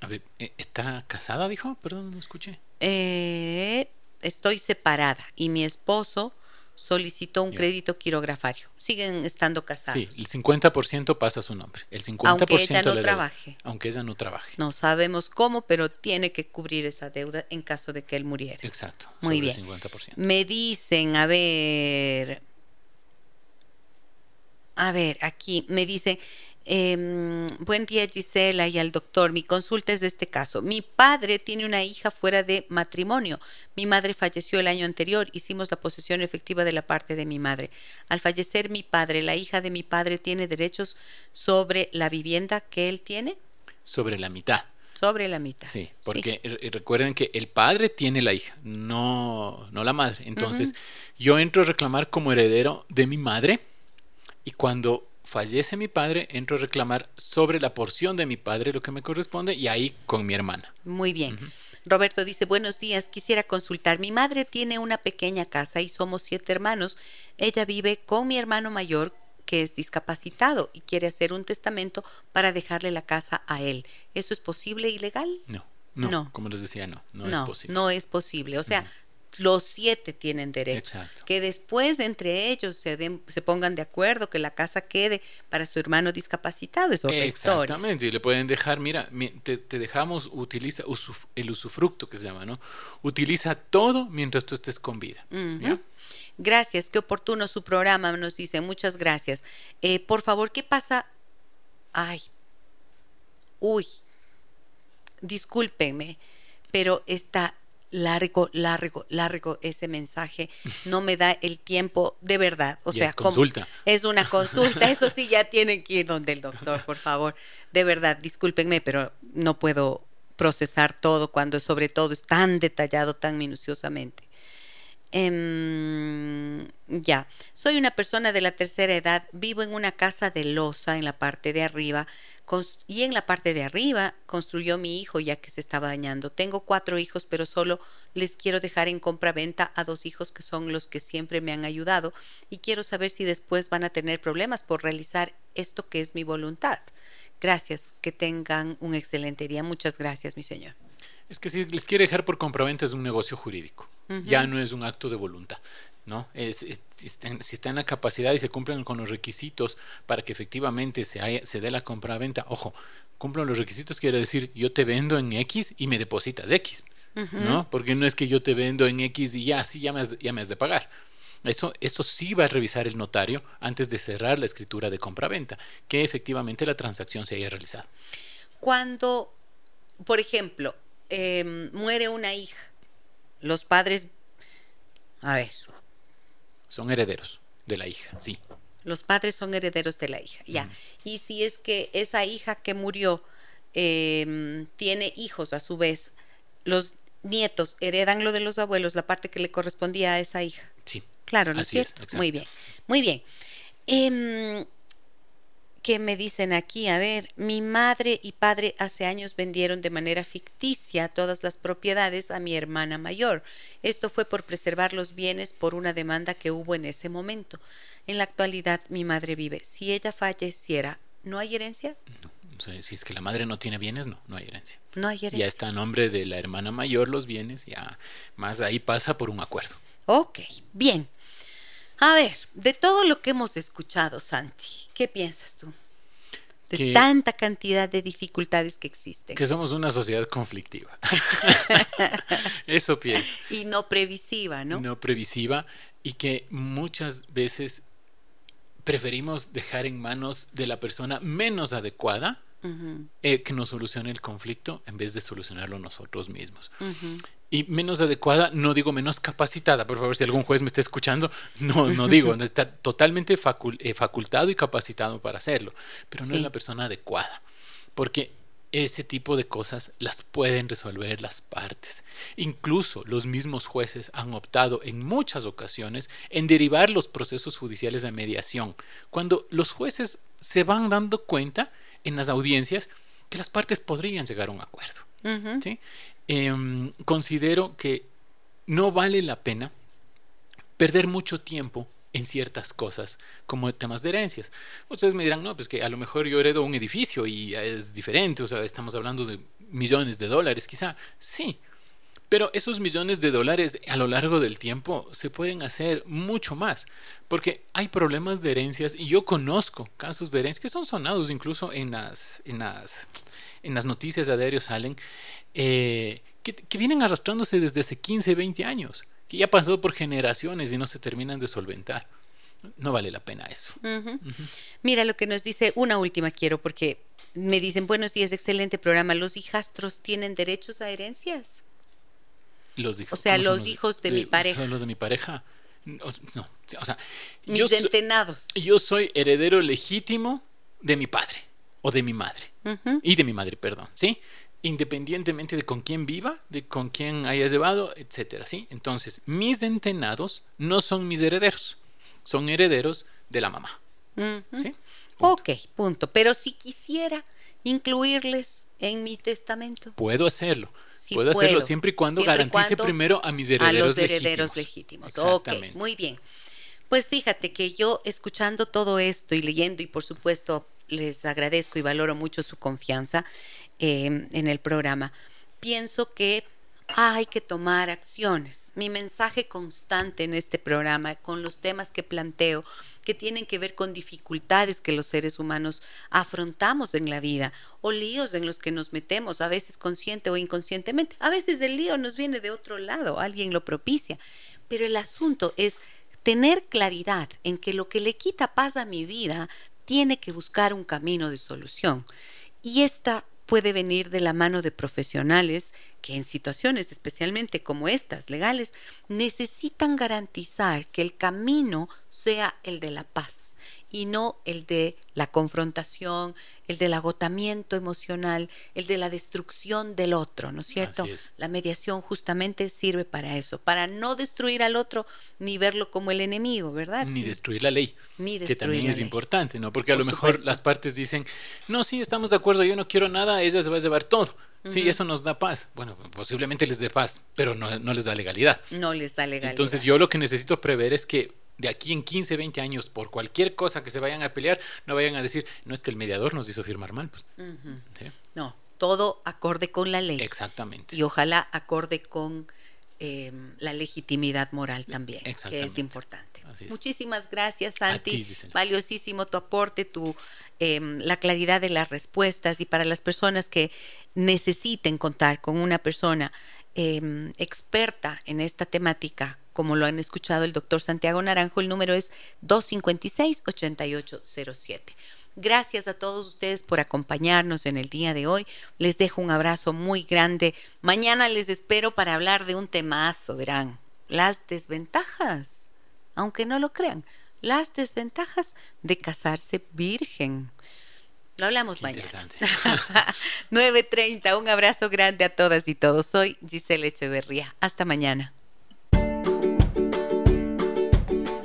A ver, ¿e-, ¿está casada, dijo? Perdón, no escuché. Eh, estoy separada y mi esposo solicitó un crédito quirografario. Siguen estando casados. Sí, el 50% pasa a su nombre. El 50% aunque ella no trabaje. Aunque ella no trabaje. No sabemos cómo, pero tiene que cubrir esa deuda en caso de que él muriera. Exacto. Muy bien. El 50%. Me dicen, a ver, a ver, aquí me dicen, eh, buen día Gisela y al doctor, mi consulta es de este caso. Mi padre tiene una hija fuera de matrimonio. Mi madre falleció el año anterior, hicimos la posesión efectiva de la parte de mi madre. Al fallecer mi padre, la hija de mi padre tiene derechos sobre la vivienda que él tiene. Sobre la mitad. Sobre la mitad. Sí, porque sí. recuerden que el padre tiene la hija, no, no la madre. Entonces, uh -huh. yo entro a reclamar como heredero de mi madre y cuando fallece mi padre, entro a reclamar sobre la porción de mi padre lo que me corresponde y ahí con mi hermana. Muy bien. Uh -huh. Roberto dice, buenos días, quisiera consultar. Mi madre tiene una pequeña casa y somos siete hermanos. Ella vive con mi hermano mayor que es discapacitado y quiere hacer un testamento para dejarle la casa a él. ¿Eso es posible y legal? No, no, no. como les decía, no, no, no, es posible. No es posible. O sea, uh -huh. Los siete tienen derecho. Exacto. Que después de entre ellos se, den, se, pongan de acuerdo que la casa quede para su hermano discapacitado. Es otra Exactamente, historia. y le pueden dejar, mira, te, te usuf, utiliza usuf, el usufructo que se llama, ¿no? Utiliza todo mientras tú estés con vida. Uh -huh. Gracias, qué oportuno su programa, nos dice, muchas gracias. Eh, por favor, ¿qué pasa? Ay, uy, discúlpenme, pero está largo, largo, largo ese mensaje. No me da el tiempo de verdad. O y sea, es consulta. es una consulta. Eso sí, ya tienen que ir donde el doctor, por favor. De verdad, discúlpenme, pero no puedo procesar todo cuando sobre todo es tan detallado, tan minuciosamente. Eh, ya, soy una persona de la tercera edad, vivo en una casa de losa en la parte de arriba y en la parte de arriba construyó mi hijo ya que se estaba dañando. Tengo cuatro hijos, pero solo les quiero dejar en compra-venta a dos hijos que son los que siempre me han ayudado y quiero saber si después van a tener problemas por realizar esto que es mi voluntad. Gracias, que tengan un excelente día. Muchas gracias, mi señor. Es que si les quiere dejar por compraventa es un negocio jurídico, ya no es un acto de voluntad. ¿no? Es, si está en la capacidad y se cumplen con los requisitos para que efectivamente se, se dé la compraventa, ojo, cumplen los requisitos quiere decir yo te vendo en X y me depositas X, ¿no? Porque no es que yo te vendo en X y ya, sí, ya me has, ya me has de pagar. Eso, eso sí va a revisar el notario antes de cerrar la escritura de compraventa, que efectivamente la transacción se haya realizado. Cuando, por ejemplo, em, muere una hija, los padres, a ver. Son herederos de la hija, sí. Los padres son herederos de la hija, ya. Y si es que esa hija que murió em, tiene hijos a su vez, los nietos heredan lo de los abuelos, la parte que le correspondía a esa hija. Sí. Claro, ¿no es cierto? Muy bien, muy bien. Eh, ¿Qué me dicen aquí? A ver, mi madre y padre hace años vendieron de manera ficticia todas las propiedades a mi hermana mayor. Esto fue por preservar los bienes por una demanda que hubo en ese momento. En la actualidad mi madre vive. Si ella falleciera, ¿no hay herencia? No. Si es que la madre no tiene bienes, no, no hay herencia. No hay herencia. Ya está a nombre de la hermana mayor los bienes, ya más ahí pasa por un acuerdo. Ok, bien. A ver, de todo lo que hemos escuchado, Santi, ¿qué piensas tú? De tanta cantidad de dificultades que existen. Que somos una sociedad conflictiva. Eso pienso. Y no previsiva, ¿no? No previsiva y que muchas veces preferimos dejar en manos de la persona menos adecuada eh, que nos solucione el conflicto en vez de solucionarlo nosotros mismos y menos adecuada, no digo menos capacitada, por favor, si algún juez me está escuchando, no, no digo, no está totalmente eh, facultado y capacitado para hacerlo, pero no es la persona adecuada, porque ese tipo de cosas las pueden resolver las partes. Incluso los mismos jueces han optado en muchas ocasiones en derivar los procesos judiciales de mediación, cuando los jueces se van dando cuenta en las audiencias que las partes podrían llegar a un acuerdo. ¿sí? Em, considero que no vale la pena perder mucho tiempo en ciertas cosas, como temas de herencias. Ustedes me dirán, no, pues que a lo mejor yo heredo un edificio y es diferente, o sea, estamos hablando de millones de dólares, quizá. Sí, pero esos millones de dólares a lo largo del tiempo se pueden hacer mucho más, porque hay problemas de herencias y yo conozco casos de herencias que son sonados incluso en las, en las, en las noticias de diario salen, eh, que, vienen arrastrándose desde hace 15, 20 años, que ya pasó por generaciones y no se terminan de solventar. No vale la pena eso. Mira lo que nos dice, una última quiero, porque me dicen, buenos días, excelente programa. ¿Los hijastros tienen derechos a herencias? Los hijos, o sea, los hijos de, mi pareja. Los de mi pareja. No, o sea, mis centenados. yo soy heredero legítimo de mi padre o de mi madre. Y de mi madre, perdón, ¿sí? Independientemente de con quién viva, de con quién haya llevado, etcétera, ¿sí? Entonces, mis entenados no son mis herederos, son herederos de la mamá. ¿sí? Ok, punto. Pero si quisiera incluirles en mi testamento. Puedo hacerlo. puedo, hacerlo siempre y cuando garantice primero a mis herederos, a los herederos legítimos. Ok, muy bien. Pues fíjate que yo escuchando todo esto y leyendo y por supuesto les agradezco y valoro mucho su confianza, Em, en el programa. Pienso que hay que tomar acciones. Mi mensaje constante en este programa, con los temas que planteo, que tienen que ver con dificultades que los seres humanos afrontamos en la vida, o líos en los que nos metemos, a veces consciente o inconscientemente. A veces el lío nos viene de otro lado, alguien lo propicia. Pero el asunto es tener claridad en que lo que le quita paz a mi vida tiene que buscar un camino de solución. Y esta puede venir de la mano de profesionales que en situaciones especialmente como estas legales necesitan garantizar que el camino sea el de la paz y no el de la confrontación, el del agotamiento emocional, el de la destrucción del otro, ¿no es cierto? La mediación justamente sirve para eso, para no destruir al otro ni verlo como el enemigo, ¿verdad? Ni destruir la ley. Ni que también es importante, ¿no? Porque a lo mejor las partes dicen, no, sí, estamos de acuerdo, yo no quiero nada, ella se va a llevar todo. Sí, eso nos da paz. Bueno, posiblemente les dé paz, pero no, no les da legalidad. No les da legalidad. Entonces yo lo que necesito prever es que de aquí en 15, 20 años, por cualquier cosa que se vayan a pelear, no vayan a decir, no es que el mediador nos hizo firmar mal. Pues. No, todo acorde con la ley. Exactamente. Y ojalá acorde con em, la legitimidad moral también, que es importante. Muchísimas gracias, Santi. Valiosísimo tu aporte, tu em, la claridad de las respuestas y para las personas que necesiten contar con una persona em, experta en esta temática, como lo han escuchado el doctor Santiago Naranjo, el número es 256-8807. Gracias a todos ustedes por acompañarnos en el día de hoy. Les dejo un abrazo muy grande. Mañana les espero para hablar de un temazo, verán, las desventajas, aunque no lo crean, las desventajas de casarse virgen. Lo hablamos mañana. 9.30, un abrazo grande a todas y todos. Soy Giselle Echeverría. Hasta mañana.